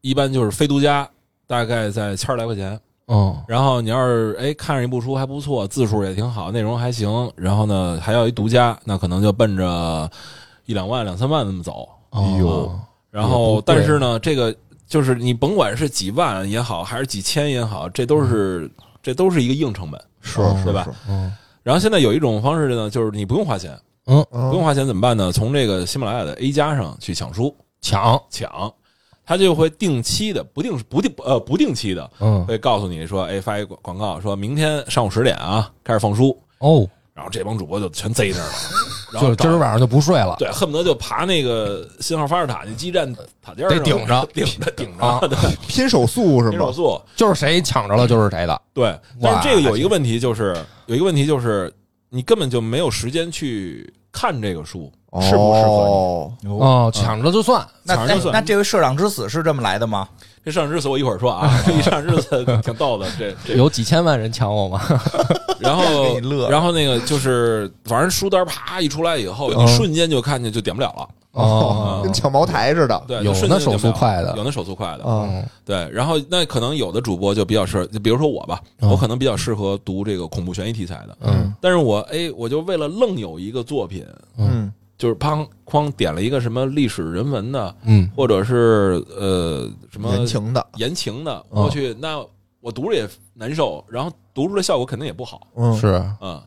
一般就是非独家，大概在千儿来块钱。哦。然后你要是哎看上一部书还不错，字数也挺好，内容还行，然后呢还要一独家，那可能就奔着一两万、两三万那么走。哎呦。然后但是呢，这个就是你甭管是几万也好，还是几千也好，这都是这都是一个硬成本。是对吧嗯然后现在有一种方式呢，就是你不用花钱，嗯，不用花钱怎么办呢？从这个喜马拉雅的 A 加上去抢书，抢抢，他就会定期的、不定不定呃不定期的，嗯会告诉你说，哎，发一广广告，说明天上午十点啊开始放书，哦，然后这帮主播就全贼那儿了，然就后搞今儿晚上就不睡了。对，恨不得就爬那个信号发射塔那基站塔尖儿得上顶着 顶着顶啊着，对，拼手速是吗？拼手速，就是谁抢着了就是谁的。对。但是这个有一个问题，就是有一个问题就是你根本就没有时间去看这个书适不适合你。哦哦，抢着就算。那抢着算那那这位社长之死是这么来的吗？这社长之死我一会儿说啊，这一上日死挺逗的，这这有几千万人抢我吗？然后 然后那个就是反正书单啪一出来以后，嗯你瞬间就看见就点不了了，哦跟抢茅台似的。对，有那手速快的有那手速快的，嗯对，然后那可能有的主播就比较适合，就比如说我吧，嗯我可能比较适合读这个恐怖悬疑题材的，嗯但是我哎，我就为了愣有一个作品，嗯就是砰哐点了一个什么历史人文的，嗯或者是呃什么言情的，言情的，嗯我去，那我读着也难受，然后读出来效果肯定也不好，嗯是嗯。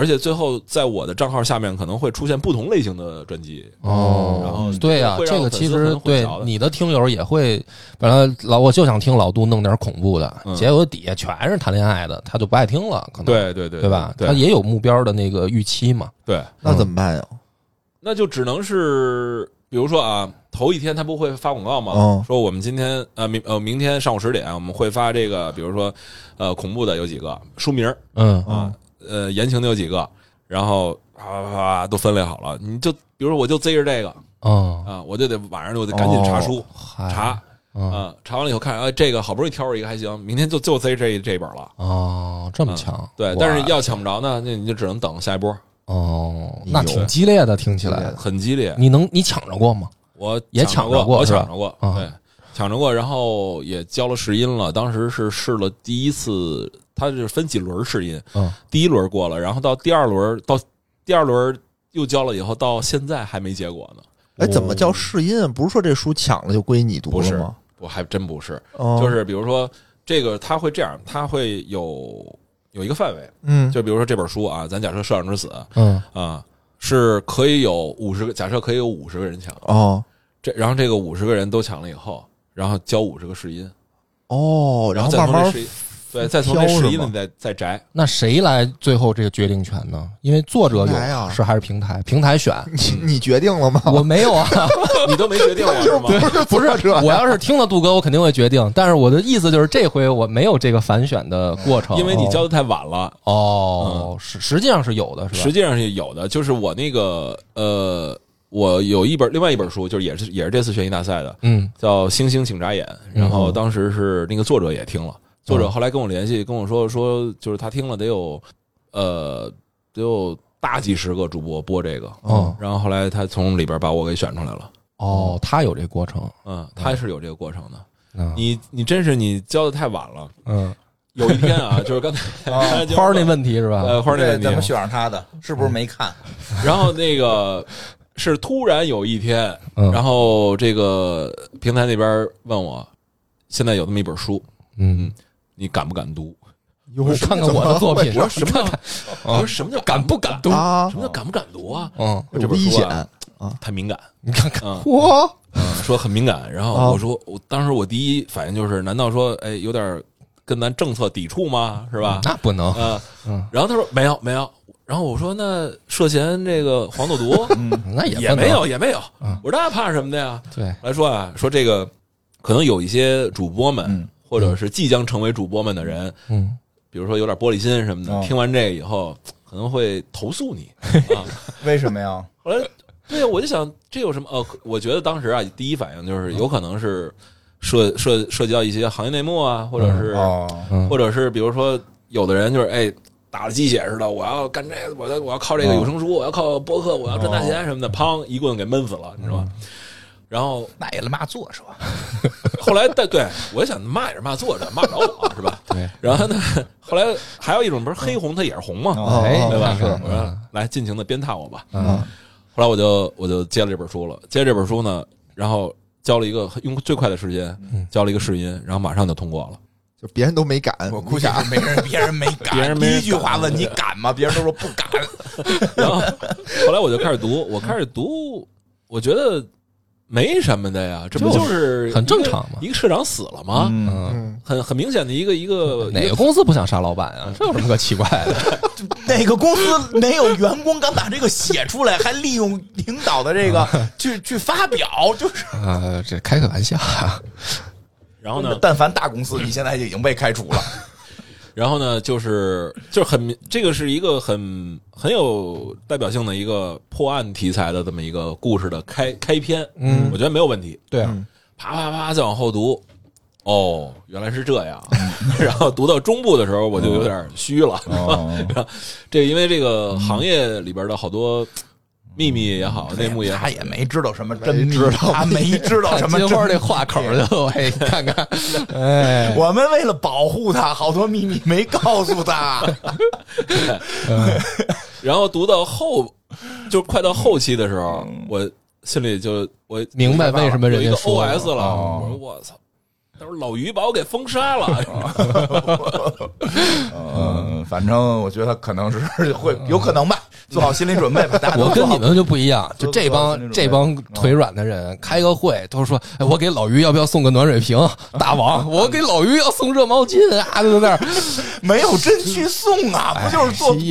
而且最后，在我的账号下面可能会出现不同类型的专辑，哦，然后对呀、会让这个其实对你的听友也会，本来老我就想听老杜弄点恐怖的，嗯结果底下全是谈恋爱的，他就不爱听了，可能对对对对吧？他也有目标的那个预期嘛。对，那怎么办呀？那就只能是，比如说啊，头一天他不会发广告吗？嗯说我们今天呃明呃明天上午十点我们会发这个，比如说呃恐怖的有几个书名嗯啊，呃言情的有几个，然后啪啪啪啪都分类好了，你就比如说我就贼着这个嗯，啊，我就得晚上就得赶紧查书、嗨。查嗯。啊，查完了以后看，哎，这个好不容易挑着一个还行，明天就就追这这一本了。哦，这么强，对，但是要抢不着呢，那你就只能等下一波，哦，那挺激烈的，听起来。的。很激烈。你能你抢着过吗？我也抢过，抢着过我抢着过，啊。对，抢着过，然后也交了试音了。当时是试了第一次，它是分几轮试音，嗯，第一轮过了，然后到第二轮，到第二轮又交了以后，到现在还没结果呢。哎，怎么叫试音？不是说这书抢了就归你读不是了吗？我还真不是，哦就是比如说这个，他会这样，他会有有一个范围，嗯就比如说这本书啊，咱假设《社长之死》嗯啊，是可以有五十个，假设可以有五十个人抢，哦这然后这个五十个人都抢了以后，然后交五十个试音。哦，然后再慢慢对，再从这挑是吗试音里再再摘。那谁来最后这个决定权呢？因为作者平台啊有是还是平台？平台选，你你决定了吗？我没有啊。你都没决定 我是吗？不是这，我要是听了杜哥，我肯定会决定。但是我的意思就是，这回我没有这个反选的过程，因为你交的太晚了。哦，实实际上是有的，是吧？实际上是有的，就是我那个呃，我有一本另外一本书，就是也是也是这次悬疑大赛的，嗯叫《星星请眨眼》。然后当时是那个作者也听了，作者后来跟我联系，跟我说说，就是他听了得有呃得有大几十个主播播这个，嗯然后后来他从里边把我给选出来了。哦，他有这过程，嗯，他是有这个过程的。嗯你你真是你教的太晚了。嗯，有一天啊，就是刚才花儿那问题是吧？呃花儿那对，问题，咱们选上他的，是不是没看？然后那个是突然有一天，嗯。然后这个平台那边问我，现在有这么一本书，嗯，你敢不敢读？我看看我的作品，我说什么叫？我说什么叫敢不敢读？啊。什，么叫敢不敢读啊？嗯，这本有危险。书啊。太敏感，你看看，嗯。嚯，嗯，说很敏感。然后啊。我说，我当时我第一反应就是，难道说，哎，有点跟咱政策抵触吗？是吧？那不能，嗯。嗯，然后他说没有没有，然后我说那涉嫌这个黄赌毒那也也没有，也没有嗯，我说那怕什么的呀？对，来说啊，说这个可能有一些主播们嗯，或者是即将成为主播们的人，嗯，比如说有点玻璃心什么的，哦听完这个以后可能会投诉你 啊。为什么呀？后来，对呀，我就想这有什么？呃，我觉得当时啊，第一反应就是有可能是涉涉涉及到一些行业内幕啊，或者是哦，嗯或者是比如说有的人就是哎。打了鸡血似的，我要干这个，我要我要靠这个有声书，我要靠播客，我要挣大钱什么的，砰一棍给闷死了，你知道吗？然后那也他妈作者，后来，对对，我想骂也是骂作者，骂不着我是吧？对。然后呢，后来还有一种不是黑红，它也是红嘛，哦哎，对吧？是我说来尽情的鞭挞我吧。嗯后来我就我就接了这本书了，接这本书呢，然后交了一个用最快的时间嗯交了一个试音，然后马上就通过了。就别人都没敢，我估计是没人，别人没 敢，别人没人第一句话问你敢吗？别人都说不敢。然后后来我就开始读，我开始读，我觉得没什么的呀，这不就是很正常吗？一个社长死了吗？嗯，很很明显的一个一个哪个公司不想杀老板啊？这有什么可奇怪的？哪个公司没有员工敢把这个写出来，还利用领导的这个去去发表？就是啊，这开个玩笑。然后呢？但凡大公司，你现在就已经被开除了。然后呢，就是就是很这个是一个很很有代表性的一个破案题材的这么一个故事的开开篇，嗯，我觉得没有问题。对啊，啪啪啪再往后读，哦，原来是这样。然后读到中部的时候，我就有点虚了。这因为这个行业里边的好多。秘密也好，内幕也好，他也没知道什么真知道，他没知道什么。金花这话口就我 看看，哎，我们为了保护他，好多秘密没告诉他。然后读到后，就快到后期的时候，我心里就我明白为什么人家说 OS 了。我说我操，他说老于把我给封杀了。嗯，反正我觉得可能是会有可能吧。做好心理准备吧，大家。我跟你们就不一样，就这帮这帮腿软的人开个会都说：“哎，我给老于要不要送个暖水瓶？”大王，我给老于要送热毛巾啊！就在那儿 没有真去送啊，不就是做一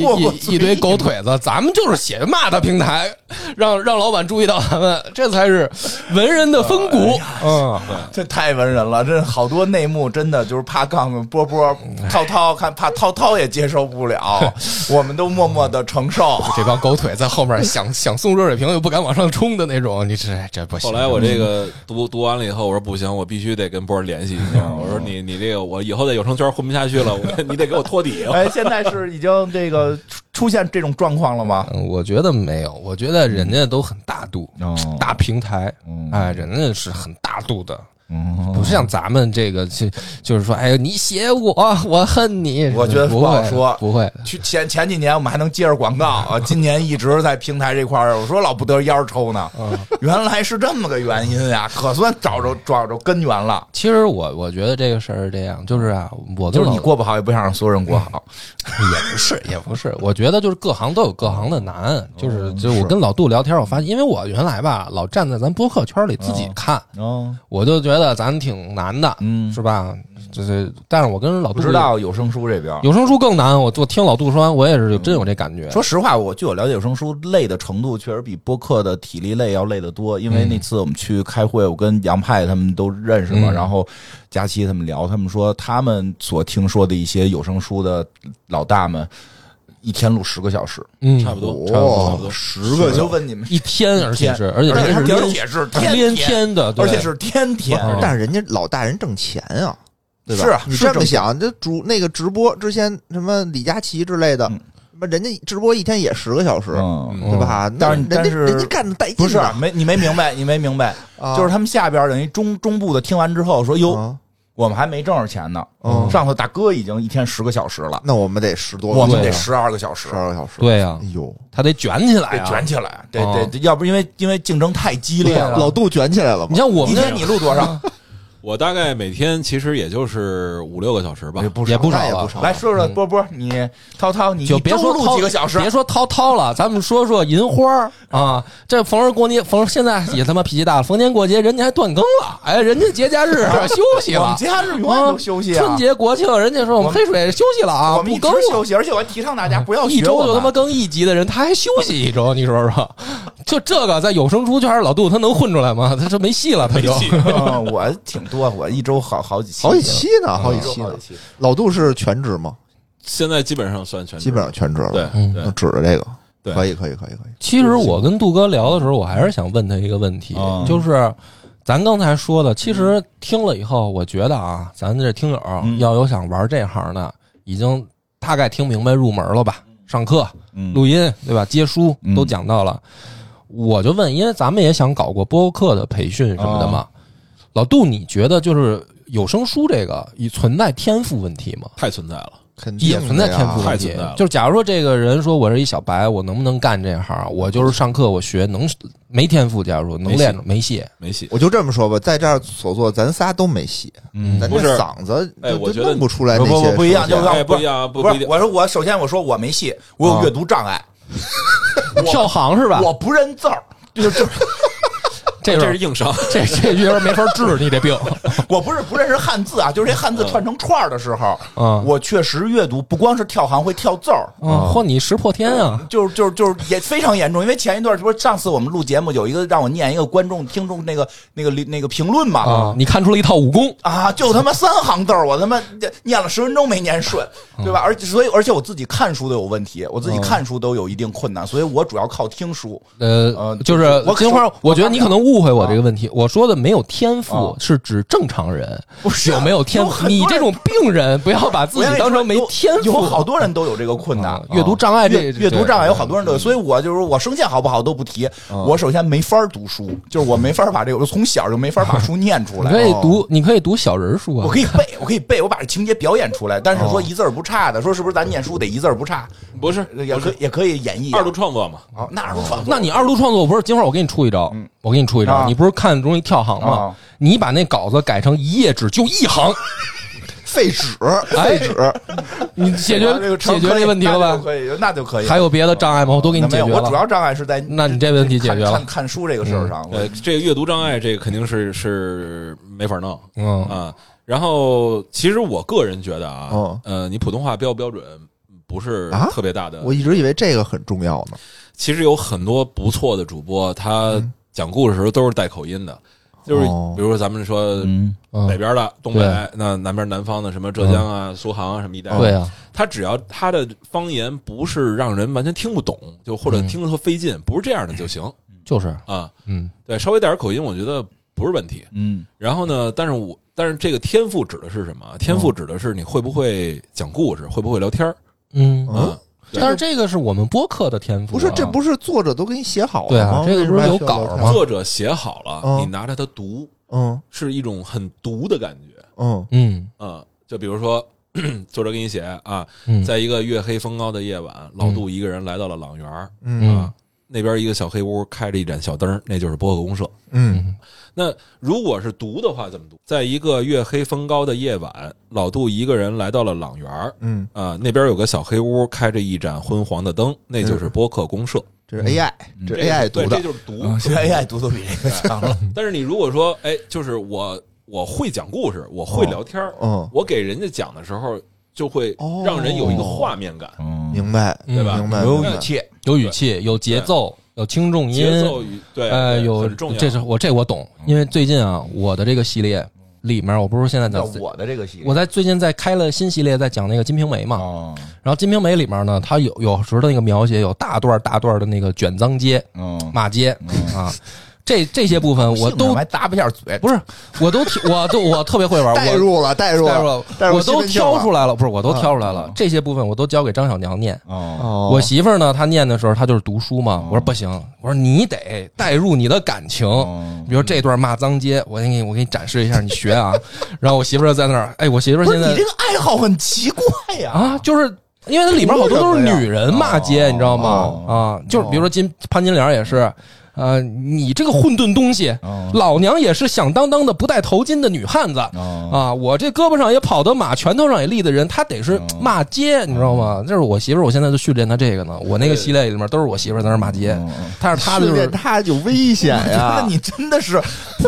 一堆狗腿子？咱们就是写骂他平台，让让老板注意到咱们，这才是文人的风骨。嗯，这太文人了，这好多内幕真的就是怕杠波波涛涛，看怕涛涛也接受不了，我们都默默的承受。这帮狗腿在后面想 想送热水瓶又不敢往上冲的那种，你这这不行。后来我这个读读完了以后，我说不行，我必须得跟波儿联系一下。我说你你这个我以后在有声圈混不下去了，你得给我托底。哎，现在是已经这个出现这种状况了吗？我觉得没有，我觉得人家都很大度，大平台，哎，人家是很大度的。不是像咱们这个，就就是说，哎呦，你写我，我恨你。我觉得不好说，不会。去前前几年我们还能接着广告啊，今年一直在平台这块儿，我说老不得烟抽呢。原来是这么个原因呀，可算找着找着根源了。其实我我觉得这个事儿是这样，就是啊，我就是你过不好，也不想让所有人过好，也不是，也不是。我觉得就是各行都有各行的难，就是就我跟老杜聊天，我发现，因为我原来吧老站在咱播客圈里自己看，我就觉得。咱挺难的，嗯，是吧？就是，但是我跟老杜知道有声书这边有声书更难。我我听老杜说完，我也是真有这感觉。说实话，我据我了解，有声书累的程度确实比播客的体力累要累得多。因为那次我们去开会，我跟杨派他们都认识嘛，然后佳期他们聊，他们说他们所听说的一些有声书的老大们。一天录十个小时，嗯，差不多，差不多十个。就问你们，一天，而且是，而且是而且是天天。的，而且是天天。但是人家老大人挣钱啊，对吧？是你这么想，这主那个直播之前什么李佳琦之类的，什么人家直播一天也十个小时，对吧？但是但是人家干的带劲，不是没你没明白，你没明白，就是他们下边等于中中部的听完之后说哟。我们还没挣着钱呢，上头大哥已经一天十个小时了，那我们得十多，我们得十二个小时，十二个小时，对呀，哎呦，他得卷起来，得卷起来，对对，要不因为因为竞争太激烈了，老杜卷起来了，你像我们，一天你录多少？我大概每天其实也就是五六个小时吧，也不也不少了。来说说波波，你涛涛，你就别说录几个小时，别说涛涛了，咱们说说银花 啊。这逢人过年，逢现在也他妈脾气大了。逢年过节，人家还断更了。哎，人家节假日休息了，节假日永远都休息。春节国庆，人家说我们黑水休息了啊，我们一更休息。而且我还提倡大家不要一周就他妈更一集的人，他还休息一周，你说说？就这个在有声书圈，老杜他能混出来吗？他说没戏了，他就。我挺多，我一周。好好几期，好几期呢，好几期呢。老杜是全职吗？现在基本上算全，基本上全职了。对，嗯，指着这个，对可以，可以，可以，可以。其实我跟杜哥聊的时候，我还是想问他一个问题，就是咱刚才说的，其实听了以后，我觉得啊，咱这听友要有想玩这行的，已经大概听明白入门了吧？上课、录音，对吧？接书都讲到了，我就问，因为咱们也想搞过播客的培训什么的嘛。老杜，你觉得就是有声书这个，已存在天赋问题吗？太存在了，肯定也存在天赋问题。就是假如说这个人说我是一小白，我能不能干这行？我就是上课我学能没天赋？假如说能练没戏，没戏。我就这么说吧，在这儿所做，咱仨都没戏。嗯，咱这嗓子就弄不出来那些。不不一样，就不一样，不不一定。我说我首先我说我没戏，我有阅读障碍。跳行是吧？我不认字儿，就就。这这是硬伤，这这有点没法治你这病。我不是不认识汉字啊，就是这汉字串成串的时候，嗯，我确实阅读不光是跳行会跳字儿，嚯，你识破天啊！就是就是就是也非常严重，因为前一段不是上次我们录节目有一个让我念一个观众听众那个那个那个评论嘛，啊，你看出了一套武功啊，就他妈三行字儿，我他妈念了十分钟没念顺，对吧？而所以而且我自己看书都有问题，我自己看书都有一定困难，所以我主要靠听书。呃，就是我金花，我觉得你可能误会我这个问题。我说的没有天赋，是指正常人，不是有没有天赋？你这种病人，不要把自己当成没天赋。有好多人都有这个困难，阅读障碍。这阅读障碍有好多人都有，所以我就是我声线好不好都不提。我首先没法读书，就是我没法把这个，我从小就没法把书念出来。你可以读，你可以读小人书啊。我可以背，我可以背，我把这情节表演出来。但是说一字不差的，说是不是咱念书得一字不差？不是，也可也可以演绎二度创作嘛？哦，那二度创作。那你二度创作不是？今会儿我给你出一招，我给你出一招。你不是看容易跳行吗？你把那稿子改成一页纸就一行。废纸，废纸，你解决解决这问题了吧？可以，那就可以。还有别的障碍吗？我都给你解决了。我主要障碍是在，那你这问题解决了。看看书这个事儿上，呃，这个阅读障碍，这个肯定是是没法弄。嗯啊，然后其实我个人觉得啊，呃，你普通话标不标准不是特别大的。我一直以为这个很重要呢。其实有很多不错的主播，他讲故事的时候都是带口音的。就是比如说咱们说北边的东北，那南边南方的什么浙江啊、苏杭啊什么一带，对啊，他只要他的方言不是让人完全听不懂，就或者听着特费劲，不是这样的就行。就是。啊，嗯，对，稍微带点口音，我觉得不是问题。嗯，然后呢，但是我但是这个天赋指的是什么？天赋指的是你会不会讲故事，会不会聊天嗯。嗯。但是这个是我们播客的天赋，不是？这不是作者都给你写好了对啊，这个不是有稿吗？作者写好了，你拿着它读，嗯，是一种很读的感觉，嗯。嗯。嗯。就比如说，作者给你写啊，在一个月黑风高的夜晚，老杜一个人来到了朗园啊，那边一个小黑屋开着一盏小灯，那就是播客公社，嗯。那如果是读的话，怎么读？在一个月黑风高的夜晚，老杜一个人来到了朗园嗯啊，那边有个小黑屋，开着一盏昏黄的灯，那就是播客公社。这是 AI，这 AI 读的，这就是读。现在 AI 读都比这个强了。但是你如果说，哎，就是我我会讲故事，我会聊天嗯，我给人家讲的时候，就会让人有一个画面感。明白，对吧？明白，有语气，有语气，有节奏。有轻重音，节奏语对，呃，有这是我这我懂，因为最近啊，我的这个系列里面，我不是现在在我的这个系列，我在最近在开了新系列，在讲那个《金瓶梅》嘛，然后《金瓶梅》里面呢，它有有时候的那个描写有大段大段的那个卷脏街、骂街啊。这这些部分我都还搭不下嘴，不是，我都我都我特别会玩，代入了，代入了，我都挑出来了，不是，我都挑出来了。这些部分我都交给张小娘念。哦，我媳妇儿呢，她念的时候，她就是读书嘛。我说不行，我说你得带入你的感情。比如这段骂脏街，我给你我给你展示一下，你学啊。然后我媳妇儿在那儿，哎，我媳妇儿现在你这个爱好很奇怪呀啊，就是因为它里面好多都是女人骂街，你知道吗？啊，就是比如说金潘金莲也是。呃，你这个混沌东西，老娘也是响当当的不戴头巾的女汉子啊！我这胳膊上也跑的马，拳头上也立的人，他得是骂街，你知道吗？就是我媳妇儿，我现在就训练她这个呢。我那个系列里面都是我媳妇儿在那骂街，但是她就是她有危险呀！你真的是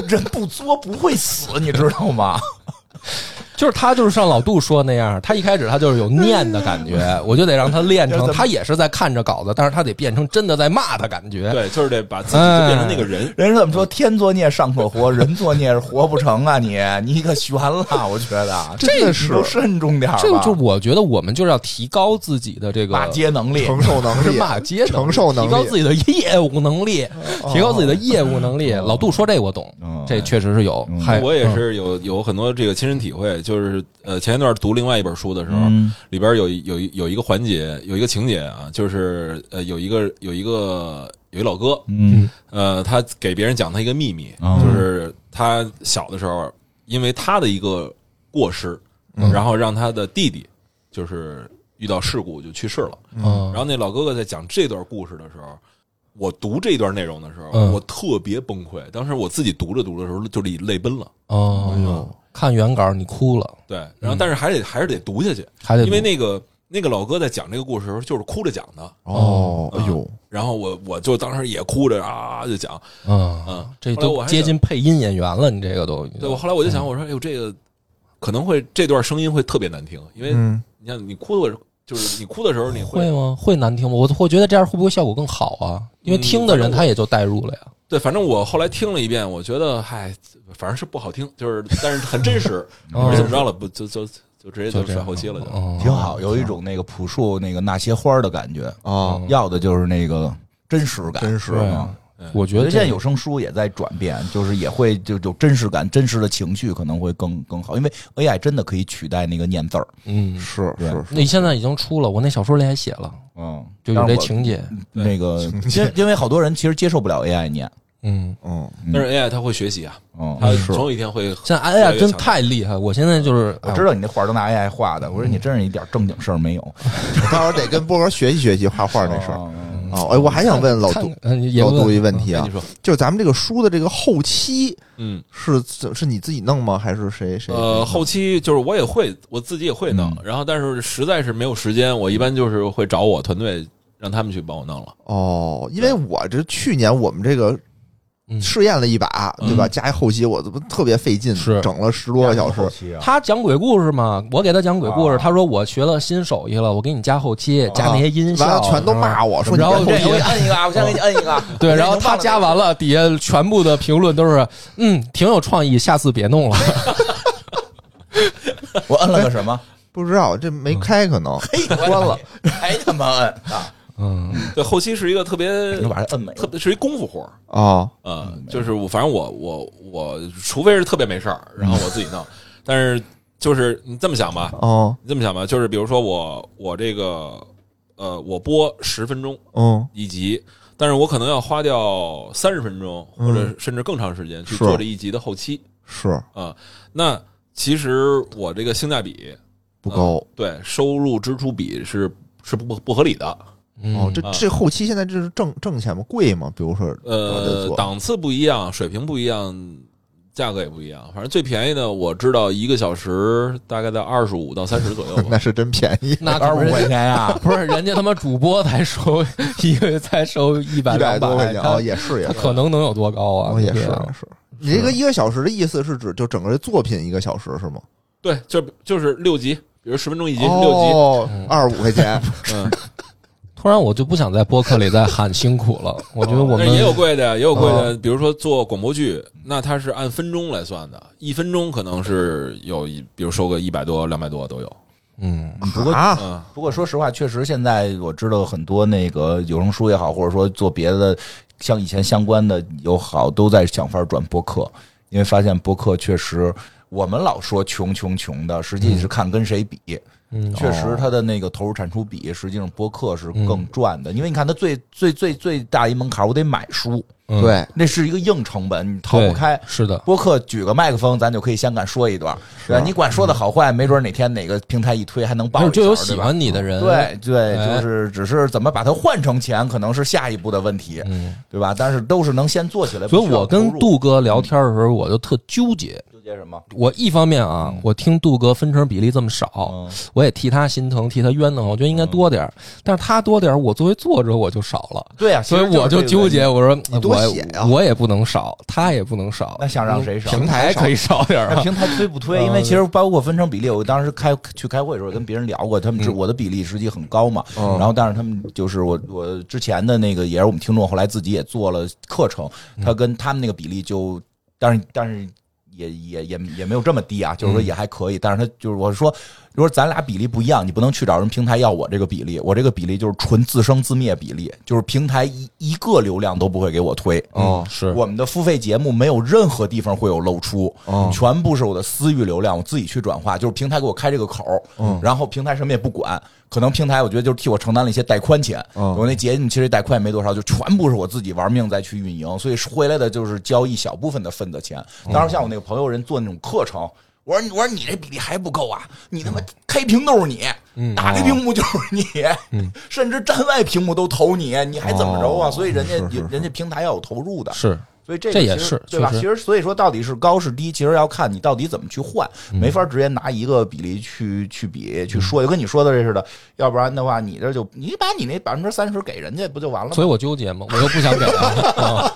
人不作不会死，你知道吗？就是他，就是像老杜说那样，他一开始他就是有念的感觉，我就得让他练成，他也是在看着稿子，但是他得变成真的在骂的感觉。对，就是得把自己变成那个人。人怎么说？天作孽尚可活，人作孽是活不成啊！你你可悬了，我觉得这个是慎重点。这个就我觉得我们就是要提高自己的这个骂街能力、承受能力、骂街承受能力、提高自己的业务能力、提高自己的业务能力。老杜说这我懂，这确实是有。还我也是有有很多这个亲身体会，就是呃前。一段读另外一本书的时候，里边有有有一个环节，有一个情节啊，就是呃，有一个有一个有一老哥，嗯，呃，他给别人讲他一个秘密，就是他小的时候，因为他的一个过失，然后让他的弟弟就是遇到事故就去世了。然后那老哥哥在讲这段故事的时候，我读这段内容的时候，我特别崩溃。当时我自己读着读的时候，就泪奔了。哦。看原稿，你哭了。对，然后但是还得还是得读下去，还得因为那个那个老哥在讲这个故事的时候，就是哭着讲的。哦，哎呦，然后我我就当时也哭着啊就讲，嗯嗯，这都接近配音演员了，你这个都。对我后来我就想，我说，哎呦，这个可能会这段声音会特别难听，因为你像你哭的，就是你哭的时候，你会吗？会难听吗？我我觉得这样会不会效果更好啊？因为听的人他也就代入了呀。对，反正我后来听了一遍，我觉得，嗨，反正是不好听，就是但是很真实，没怎么着了，不就就。就直接就甩后期了，就挺好，有一种那个朴树那个那些花的感觉啊，要的就是那个真实感，真实啊。我觉得现在有声书也在转变，就是也会就有真实感，真实的情绪可能会更更好，因为 AI 真的可以取代那个念字儿。嗯，是是，那现在已经出了，我那小说里还写了，嗯，就有这情节。那个，因因为好多人其实接受不了 AI 念。嗯嗯，但是 AI 它会学习啊，嗯，它总有一天会。现在 AI 真太厉害，我现在就是我知道你那画都拿 AI 画的，我说你真是一点正经事儿没有，我到时候得跟波哥学习学习画画那事儿。哦，哎，我还想问老杜老杜一问题啊，就是咱们这个书的这个后期，嗯，是是你自己弄吗？还是谁谁？呃，后期就是我也会，我自己也会弄，然后但是实在是没有时间，我一般就是会找我团队让他们去帮我弄了。哦，因为我这去年我们这个。试验了一把，对吧？加一后期，我怎么特别费劲？是整了十多个小时。他讲鬼故事嘛，我给他讲鬼故事，他说我学了新手艺了，我给你加后期，加那些音效，全都骂我说。然后这我摁一个，我先给你摁一个。对，然后他加完了，底下全部的评论都是嗯，挺有创意，下次别弄了。我摁了个什么？不知道，这没开，可能 关了，还他妈摁啊！嗯，对，后期是一个特别，你把人摁没，特别是一功夫活儿。啊，嗯，就是我，反正我我我，除非是特别没事儿，然后我自己弄，但是就是你这么想吧，哦，你这么想吧，就是比如说我我这个呃，我播十分钟，嗯，一集，但是我可能要花掉三十分钟或者甚至更长时间去做这一集的后期，是。啊，那其实我这个性价比不高，对，收入支出比是是不不合理的。哦，这这后期现在这是挣挣钱吗？贵吗？比如说，呃，档次不一样，水平不一样，价格也不一样。反正最便宜的，我知道一个小时大概在二十五到三十左右。那是真便宜，那二十五块钱呀？不是，人家他妈主播才收一个月才收一百两百块钱啊，也是也可能能有多高啊？也是也是。你这个一个小时的意思是指就整个作品一个小时是吗？对，就就是六集，比如十分钟一集，六集，二十五块钱。嗯。突然我就不想在播客里再喊辛苦了。我觉得我们也有贵的，也有贵的。比如说做广播剧，那它是按分钟来算的，一分钟可能是有一，比如收个一百多、两百多都有。嗯，不过啊不过说实话，确实现在我知道很多那个有声书也好，或者说做别的像以前相关的有好，都在想法转播客，因为发现播客确实，我们老说穷穷穷的，实际是看跟谁比。嗯，确实，它的那个投入产出比，实际上播客是更赚的，因为你看它最最最最大一门槛，我得买书，对，那是一个硬成本，你逃不开。是的，播客举个麦克风，咱就可以先敢说一段，对吧？你管说的好坏，没准哪天哪个平台一推，还能爆。就有喜欢你的人，对对，就是只是怎么把它换成钱，可能是下一步的问题，对吧？但是都是能先做起来。所以我跟杜哥聊天的时候，我就特纠结。接什么？我一方面啊，我听杜哥分成比例这么少，我也替他心疼，替他冤枉。我觉得应该多点但是他多点我作为作者我就少了。对啊，所以我就纠结。我说你多写呀，我也不能少，他也不能少。那想让谁少？平台可以少点那平台推不推？因为其实包括分成比例，我当时开去开会的时候跟别人聊过，他们是我的比例实际很高嘛。然后但是他们就是我我之前的那个也是我们听众，后来自己也做了课程，他跟他们那个比例就，但是但是。也也也也没有这么低啊，就是说也还可以，但是他就是我说。如果咱俩比例不一样，你不能去找人平台要我这个比例，我这个比例就是纯自生自灭比例，就是平台一一个流量都不会给我推。哦，是我们的付费节目没有任何地方会有露出，全部是我的私域流量，我自己去转化，就是平台给我开这个口嗯，然后平台什么也不管，可能平台我觉得就是替我承担了一些带宽钱，我那节目其实带宽也没多少，就全部是我自己玩命再去运营，所以回来的就是交一小部分的份子钱。当时，像我那个朋友人做那种课程。我说，我说你这比例还不够啊！你他妈开屏都是你，打开屏幕就是你，甚至站外屏幕都投你，你还怎么着啊？所以人家人家平台要有投入的，是所以这这也是对吧？其实所以说到底是高是低，其实要看你到底怎么去换，嗯没法直接拿一个比例去去比去说，就跟你说的这似的。要不然的话，你这就你把你那百分之三十给人家不就完了吗？所以我纠结嘛，我又不想给 啊。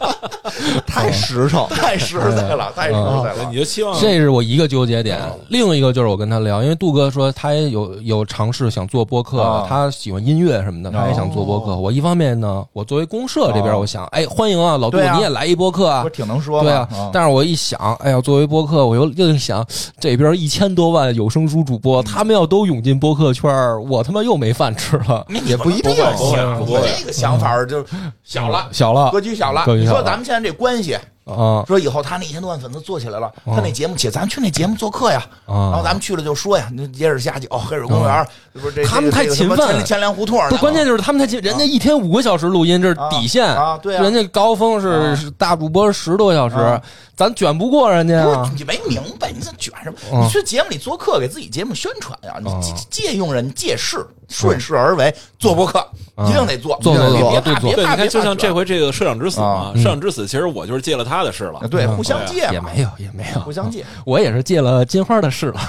太实诚。太实在了，太实在了你。就期望这是我一个纠结点，另一个就是我跟他聊，因为杜哥说他也有有尝试想做播客，啊他喜欢音乐什么的，他也想做播客。我一方面呢，我作为公社这边，哦我想，哎，欢迎啊，老杜啊你也来一播客啊不是。挺能说吗？对啊，但是我一想，哎呀，作为播客，我又又想，这边一千多万有声书主播，他们要都涌进播客圈，我他妈又没饭吃了。也不一定，不会想不会这个想法就小了，小了格局小了。你格局小了说咱们现在这关系，啊。说以后他那一千多万粉丝做起来了，他那节目起，咱去那节目做客呀。啊！然后咱们去了就说呀，那野史下去哦，黑水公园，他们太勤奋。前前粮胡同，不，关键就是他们太勤人家一天五个小时录音，这是底线。啊啊对啊。人家高峰是大主播十多个小时啊，咱卷不过人家啊不是。你没明白，你这卷什么？嗯你去节目里做客，给自己节目宣传呀，你啊借借用人借势，顺势而为，做播客啊一定得做，做做做别怕做对，别怕，你看，就像这回这个社长之死嘛社长之死，其实我就是借了他的事了。对，互相借嘛，也没有，也没有，互相借，我也是借了金花的事了。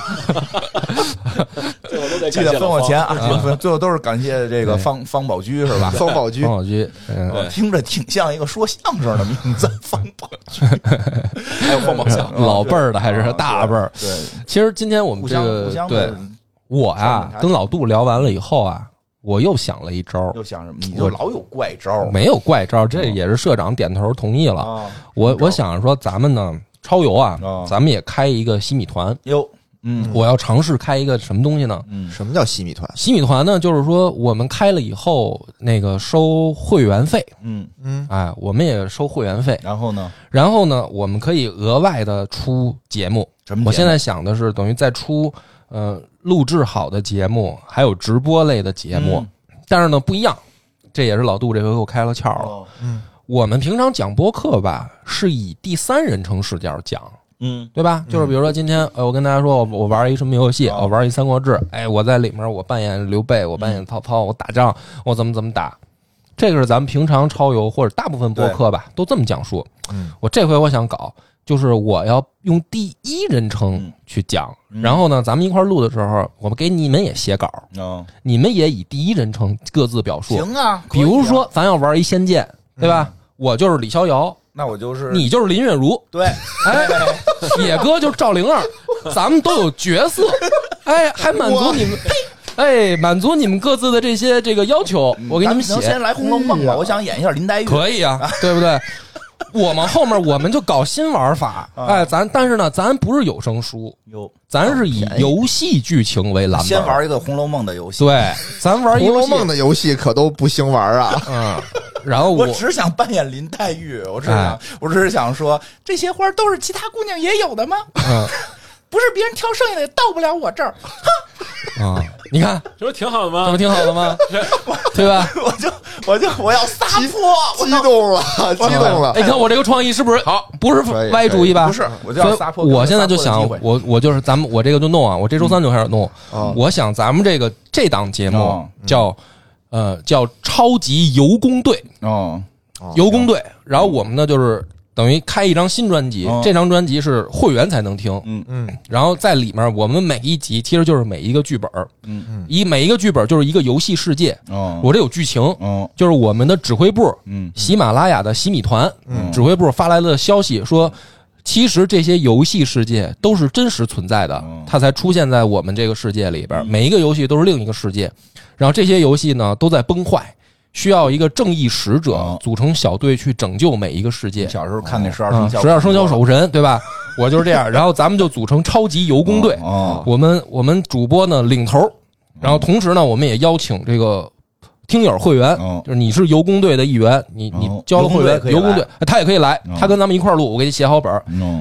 最后都得记得分我钱啊！记啊得分，最后都是感谢这个对方方宝驹是吧？方宝驹方宝驹，听着挺像一个说相声的名字，方宝驹，还有方宝相，老辈儿的还是大辈儿。对，其实今天我们这个对我呀，跟老杜聊完了以后啊，我又想了一招，又想什么？你就老有怪招没有怪招，这也是社长点头同意了。啊！我我想说，咱们呢，超游啊啊，咱们也开一个西米团。哟，嗯我要尝试开一个什么东西呢？嗯什么叫洗米团？洗米团呢，就是说我们开了以后，那个收会员费，嗯，嗯，哎，我们也收会员费。然后呢？然后呢，我们可以额外的出节目。什么节目？我现在想的是，等于再出呃录制好的节目，还有直播类的节目。嗯但是呢，不一样，这也是老杜这回给我开了窍了。哦，我们平常讲播客吧，是以第三人称视角讲。嗯。对吧？就是比如说今天，呃，我跟大家说，我我玩一什么游戏，啊我玩一《三国志》，哎，我在里面我扮演刘备，我扮演曹操，我打仗，我怎么怎么打，这个是咱们平常超游或者大部分播客吧，都这么讲述。嗯，我这回我想搞，就是我要用第一人称嗯。去讲，嗯。然后呢，咱们一块录的时候，我们给你们也写稿，哦，你们也以第一人称各自表述。行啊，比如说，咱要玩一《仙剑》，对吧？我就是李逍遥，那我就是你就是林月如，对，哎，野哥就是赵灵儿，咱们都有角色，哎，还满足你们，哎，满足你们各自的这些这个要求，我给你们写咱能先，来《红楼梦》吧？我想演一下林黛玉，可以啊，对不对？我们后面我们就搞新玩法，啊。哎，咱但是呢，咱不是有声书，有。咱是以游戏剧情为蓝本，先玩一个《红楼梦》的游戏。对，咱玩《红楼梦》的，游戏可都不兴玩啊！嗯，然后我 我只想扮演林黛玉，我只想哎，我只是想说，这些花都是其他姑娘也有的吗？嗯。不是别人挑剩下的，到不了我这儿，啊，你看这不挺好的吗这不？挺好的吗？对吧？我就我就我要撒泼，激动了，激动了哎，！你看我这个创意是不是好？不是歪主意吧？不是，我就所以要撒泼。我现在就想我我就是咱们我这个就弄啊，我这周三就开始弄。啊我想咱们这个这档节目哦叫呃叫超级游工队，哦，游工队。然后我们呢就是等于开一张新专辑哦，这张专辑是会员才能听。嗯。嗯。然后在里面，我们每一集其实就是每一个剧本嗯，嗯。一每一个剧本就是一个游戏世界。哦，我这有剧情，哦。就是我们的指挥部嗯。喜马拉雅的喜米团嗯。指挥部发来的消息说，其实这些游戏世界都是真实存在的嗯，它才出现在我们这个世界里边。每一个游戏都是另一个世界，然后这些游戏呢都在崩坏，需要一个正义使者哦。组成小队去拯救每一个世界。小时候看那十二啊，生肖，十二生肖守护神，对吧？我就是这样，然后咱们就组成超级游工队。哦，我们我们主播呢领头，然后同时呢，我们也邀请这个听友会员，哦。就是你是游工队的一员，你你哦交了会员，游工队他也可以来哦，他跟咱们一块儿录，我给你写好本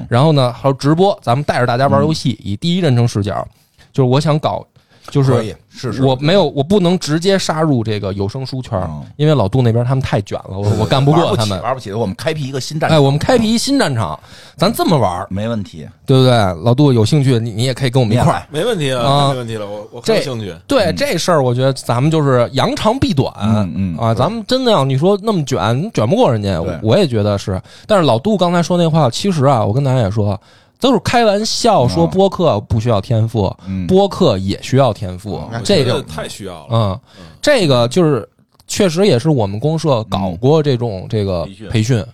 然后呢还有直播，咱们带着大家玩游戏，以第一人称视角，就是我想搞就是是是，我没有，我不能直接杀入这个有声书圈，因为老杜那边他们太卷了，我我干不过他们，玩不起。我们开辟一个新战场，哎，我们开辟一新战场，咱这么玩没问题，对不对？老杜有兴趣，你你也可以跟我们一块儿，没问题啊，没问题了，我我有兴趣。对这事儿，我觉得咱们就是扬长避短，嗯啊，咱们真的要你说那么卷，卷不过人家，我也觉得是。但是老杜刚才说那话，其实啊，我跟大家也说。都是开玩笑说播客不需要天赋，播客也需要天赋，这个太需要了。嗯，这个就是确实也是我们公社搞过这种这个培训，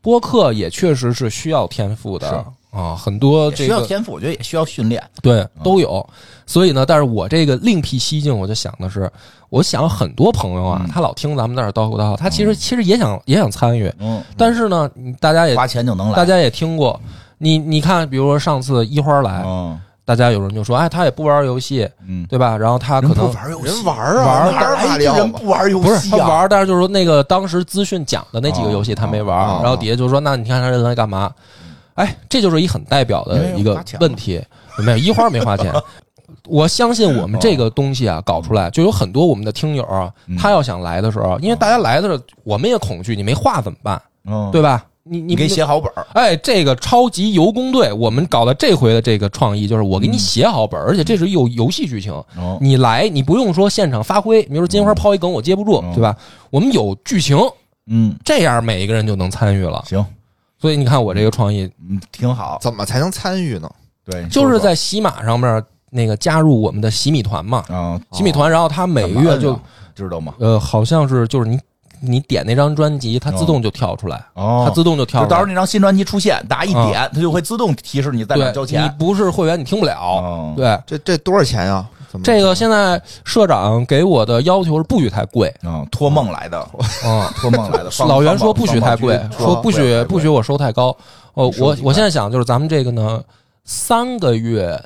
播客也确实是需要天赋的啊，很多需要天赋，我觉得也需要训练，对，都有。所以呢，但是我这个另辟蹊径，我就想的是，我想很多朋友啊，他老听咱们那儿叨咕叨，他其实其实也想也想参与，嗯，但是呢，大家也花钱就能来，大家也听过。你你看，比如说上次一花来，大家有人就说，哎，他也不玩游戏，对吧？然后他可能玩游戏，人玩啊，玩哪有人不玩游戏？不是他玩，但是就是说那个当时资讯讲的那几个游戏他没玩，然后底下就说，那你看他人来干嘛？哎，这就是一很代表的一个问题，没有一花没花钱。我相信我们这个东西啊，搞出来就有很多我们的听友啊，他要想来的时候，因为大家来的时候我们也恐惧，你没话怎么办？对吧？你你给写好本儿，哎，这个超级游工队，我们搞的这回的这个创意就是我给你写好本儿，而且这是有游戏剧情，你来你不用说现场发挥，比如说金花抛一梗我接不住，对吧？我们有剧情，嗯，这样每一个人就能参与了。行，所以你看我这个创意，嗯，挺好。怎么才能参与呢？对，就是在喜马上面那个加入我们的喜米团嘛，啊，喜米团，然后他每个月就知道吗？呃，好像是就是你。你点那张专辑，它自动就跳出来，它自动就跳。到时候那张新专辑出现，大家一点，它就会自动提示你在哪交钱。你不是会员，你听不了。对，这这多少钱呀？这个现在社长给我的要求是不许太贵。嗯，托梦来的，嗯，托梦来的。老袁说不许太贵，说不许不许我收太高。哦，我我现在想就是咱们这个呢，三个月，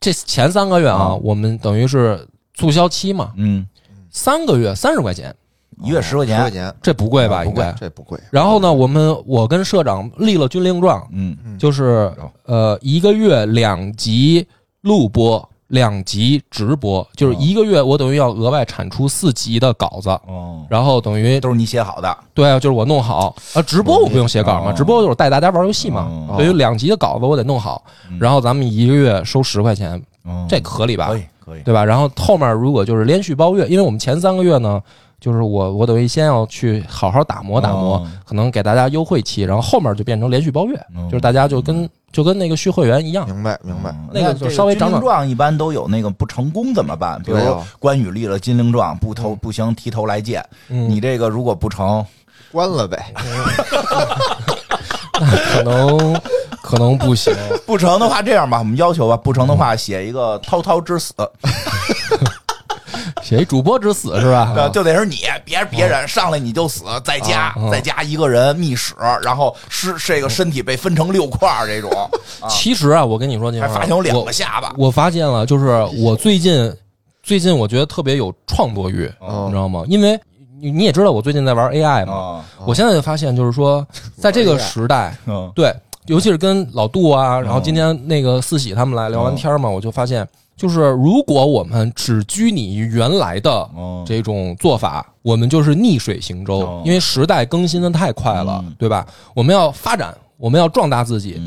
这前三个月啊，我们等于是促销期嘛，嗯，三个月三十块钱。一月十块钱，十块钱，这不贵吧？应该这不贵。然后呢，我们我跟社长立了军令状，嗯，就是呃，一个月两集录播，两集直播，就是一个月我等于要额外产出四集的稿子，哦，然后等于都是你写好的，对啊，就是我弄好啊。直播我不用写稿嘛，直播就是带大家玩游戏嘛，等于两集的稿子我得弄好，然后咱们一个月收十块钱，这合理吧？可以，可以，对吧？然后后面如果就是连续包月，因为我们前三个月呢。就是我，我等于先要去好好打磨打磨，可能给大家优惠期，然后后面就变成连续包月，就是大家就跟就跟那个续会员一样。明白，明白。那个就稍微涨涨。状一般都有那个不成功怎么办？比如关羽立了金陵状，不投不行，提头来见。你这个如果不成，关了呗。可能可能不行。不成的话，这样吧，我们要求吧，不成的话，写一个滔滔之死。写一主播之死是吧？就得是你，别别人上来你就死，在家在家一个人密室，然后尸这个身体被分成六块这种。其实啊，我跟你说，还发现有两个下巴。我发现了，就是我最近最近我觉得特别有创作欲，你知道吗？因为你你也知道，我最近在玩 AI 嘛。我现在就发现，就是说，在这个时代，对，尤其是跟老杜啊，然后今天那个四喜他们来聊完天嘛，我就发现。就是如果我们只拘泥于原来的这种做法，我们就是逆水行舟，因为时代更新的太快了，对吧？我们要发展，我们要壮大自己，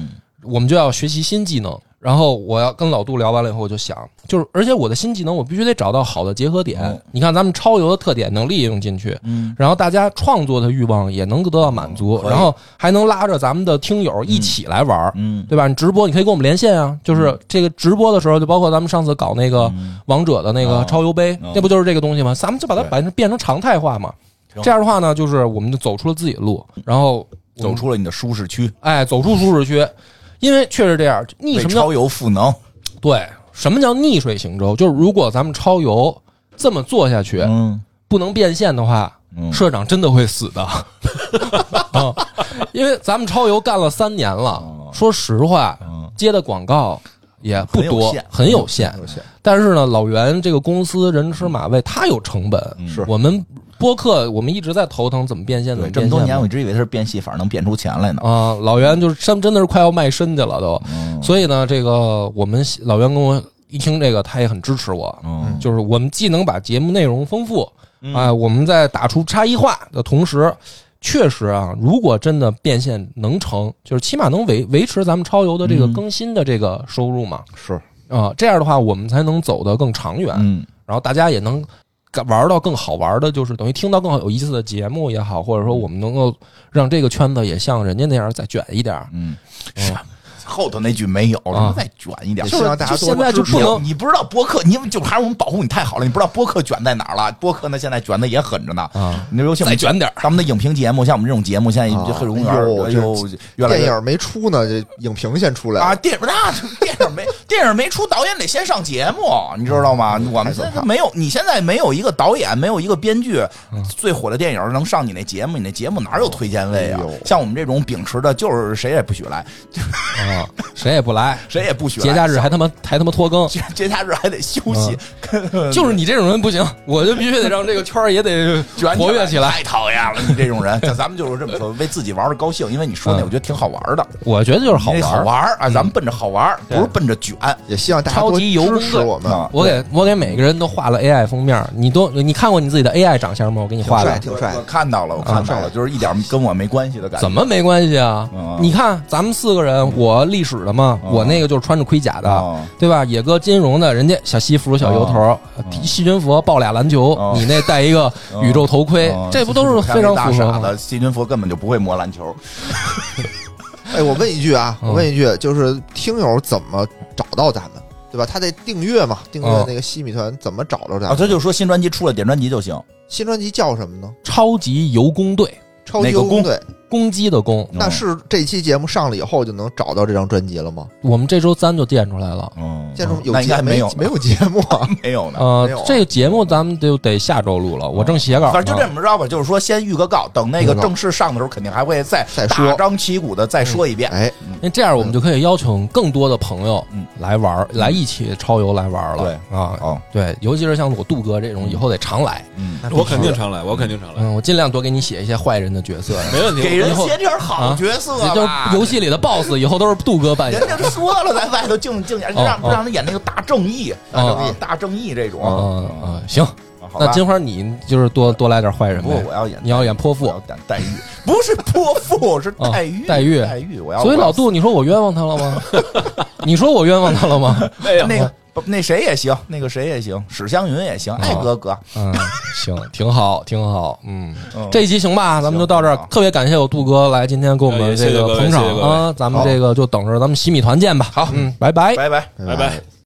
我们就要学习新技能。然后我要跟老杜聊完了以后，我就想，就是而且我的新技能，我必须得找到好的结合点。你看咱们超游的特点能利用进去，嗯，然后大家创作的欲望也能得到满足，然后还能拉着咱们的听友一起来玩，嗯，对吧？你直播你可以跟我们连线啊，就是这个直播的时候，就包括咱们上次搞那个王者的那个超游杯，那不就是这个东西吗？咱们就把它把它变成常态化嘛。这样的话呢，就是我们就走出了自己的路，然后走出了你的舒适区，哎，走出舒适区。因为确实这样，逆什么叫超油赋能？对，什么叫逆水行舟？就是如果咱们超游这么做下去，嗯，不能变现的话，社长真的会死的。啊，因为咱们超游干了三年了，说实话，接的广告也不多，很有限。但是呢，老袁这个公司人吃马喂，他有成本，是我们。播客我们一直在头疼怎么变现，怎么这么多年我一直以为他是变戏法能变出钱来呢啊！老袁就是真真的是快要卖身去了都，所以呢，这个我们老袁跟我一听这个，他也很支持我。嗯就是我们既能把节目内容丰富，嗯啊，我们在打出差异化的同时，确实啊，如果真的变现能成，就是起码能维维持咱们超游的这个嗯更新的这个收入嘛。是。啊，这样的话，我们才能走得更长远，嗯。然后大家也能玩到更好玩的，就是等于听到更好有意思的节目也好，或者说我们能够让这个圈子也像人家那样再卷一点儿。嗯，嗯。是后头那句没有，啊再卷一点也。希望大家现在就不能你不知道播客，你就还是我们保护你太好了。你不知道播客卷在哪儿了？播客呢，现在卷的也狠着呢。啊，你尤其我们再卷点儿咱们的影评节目，像我们这种节目，现在黑水公园，哎呦电影没出呢，这影评先出来啊，电影那电影没 电影没出，导演得先上节目，你知道吗？我们现在没有，你现在没有一个导演，没有一个编剧，最火的电影能上你那节目，你那节目哪有推荐位啊哎？像我们这种秉持的，就是谁也不许来，啊，谁也不来，谁也不许来。节假日还他妈还他妈拖更，节 节假日还得休息，就是你这种人不行，我就必须得让这个圈儿也得卷活跃起来。太讨厌了！你这种人，咱们就是这么说，为自己玩的高兴，因为你说那嗯。我觉得挺好玩的，我觉得就是好玩好玩啊！咱们奔着好玩，不是奔着卷。也希望大家多超级游支持我们。啊。我给我给每个人都画了 AI 封面，你都你看过你自己的 AI 长相吗？我给你画的，挺帅我看到了，我看到了，就是一点跟我没关系的感觉。怎么没关系啊？嗯？你看咱们四个人，我历史的嘛，嗯我那个就是穿着盔甲的，啊？对吧？野哥金融的，人家小西服、小油头，嗯细菌佛抱俩篮球嗯，你那戴一个宇宙头盔嗯，这不都是非常大符合吗？傻的？细菌佛根本就不会摸篮球。哎，我问一句啊，嗯我问一句，就是听友怎么找到咱们，对吧？他得订阅嘛，订阅嗯那个西米团怎么找着咱啊，们？他就说新专辑出了，点专辑就行。新专辑叫什么呢？超级游工队，超级工队。攻击的攻。那是这期节目上了以后就能找到这张专辑了吗？我们这周三就垫出来了。嗯，见出有那应该节没有没有节目啊？没有呢。呃这个节目咱们就得下周录了，我正写稿。反正就这么着吧，就是说先预个告，等那个正式上的时候，肯定还会再再说大张旗鼓的再说一遍。哎，那这样我们就可以邀请更多的朋友嗯来玩，来一起超游来玩了。对啊，哦，对，尤其是像我杜哥这种，以后得常来。嗯，我肯定常来，我肯定常来，嗯，我尽量多给你写一些坏人的角色，没问题。给人写点好角色也就是吧。游戏里的 BOSS 以后都是杜哥扮演人。家都说了，在外头净净演，哦让哦让他演那个大正义，大哦正义，大正义这种。嗯嗯，行，好吧那金花你就是多多来点坏人不，呗我。要演，你要演泼妇我要演黛玉，不是泼妇，是黛玉，哦黛玉黛玉。我要，所以老杜，你说我冤枉他了吗？你说我冤枉他了吗？没有那个不那谁也行，那个谁也行，史湘云也行，哎哦哥哥，嗯，行，挺好，挺好。嗯，嗯这一期行吧，咱们就到这儿。特别感谢我杜哥来今天给我们这个捧场啊，咱们这个就等着咱们洗米团见吧。好嗯，拜拜。拜拜。拜拜。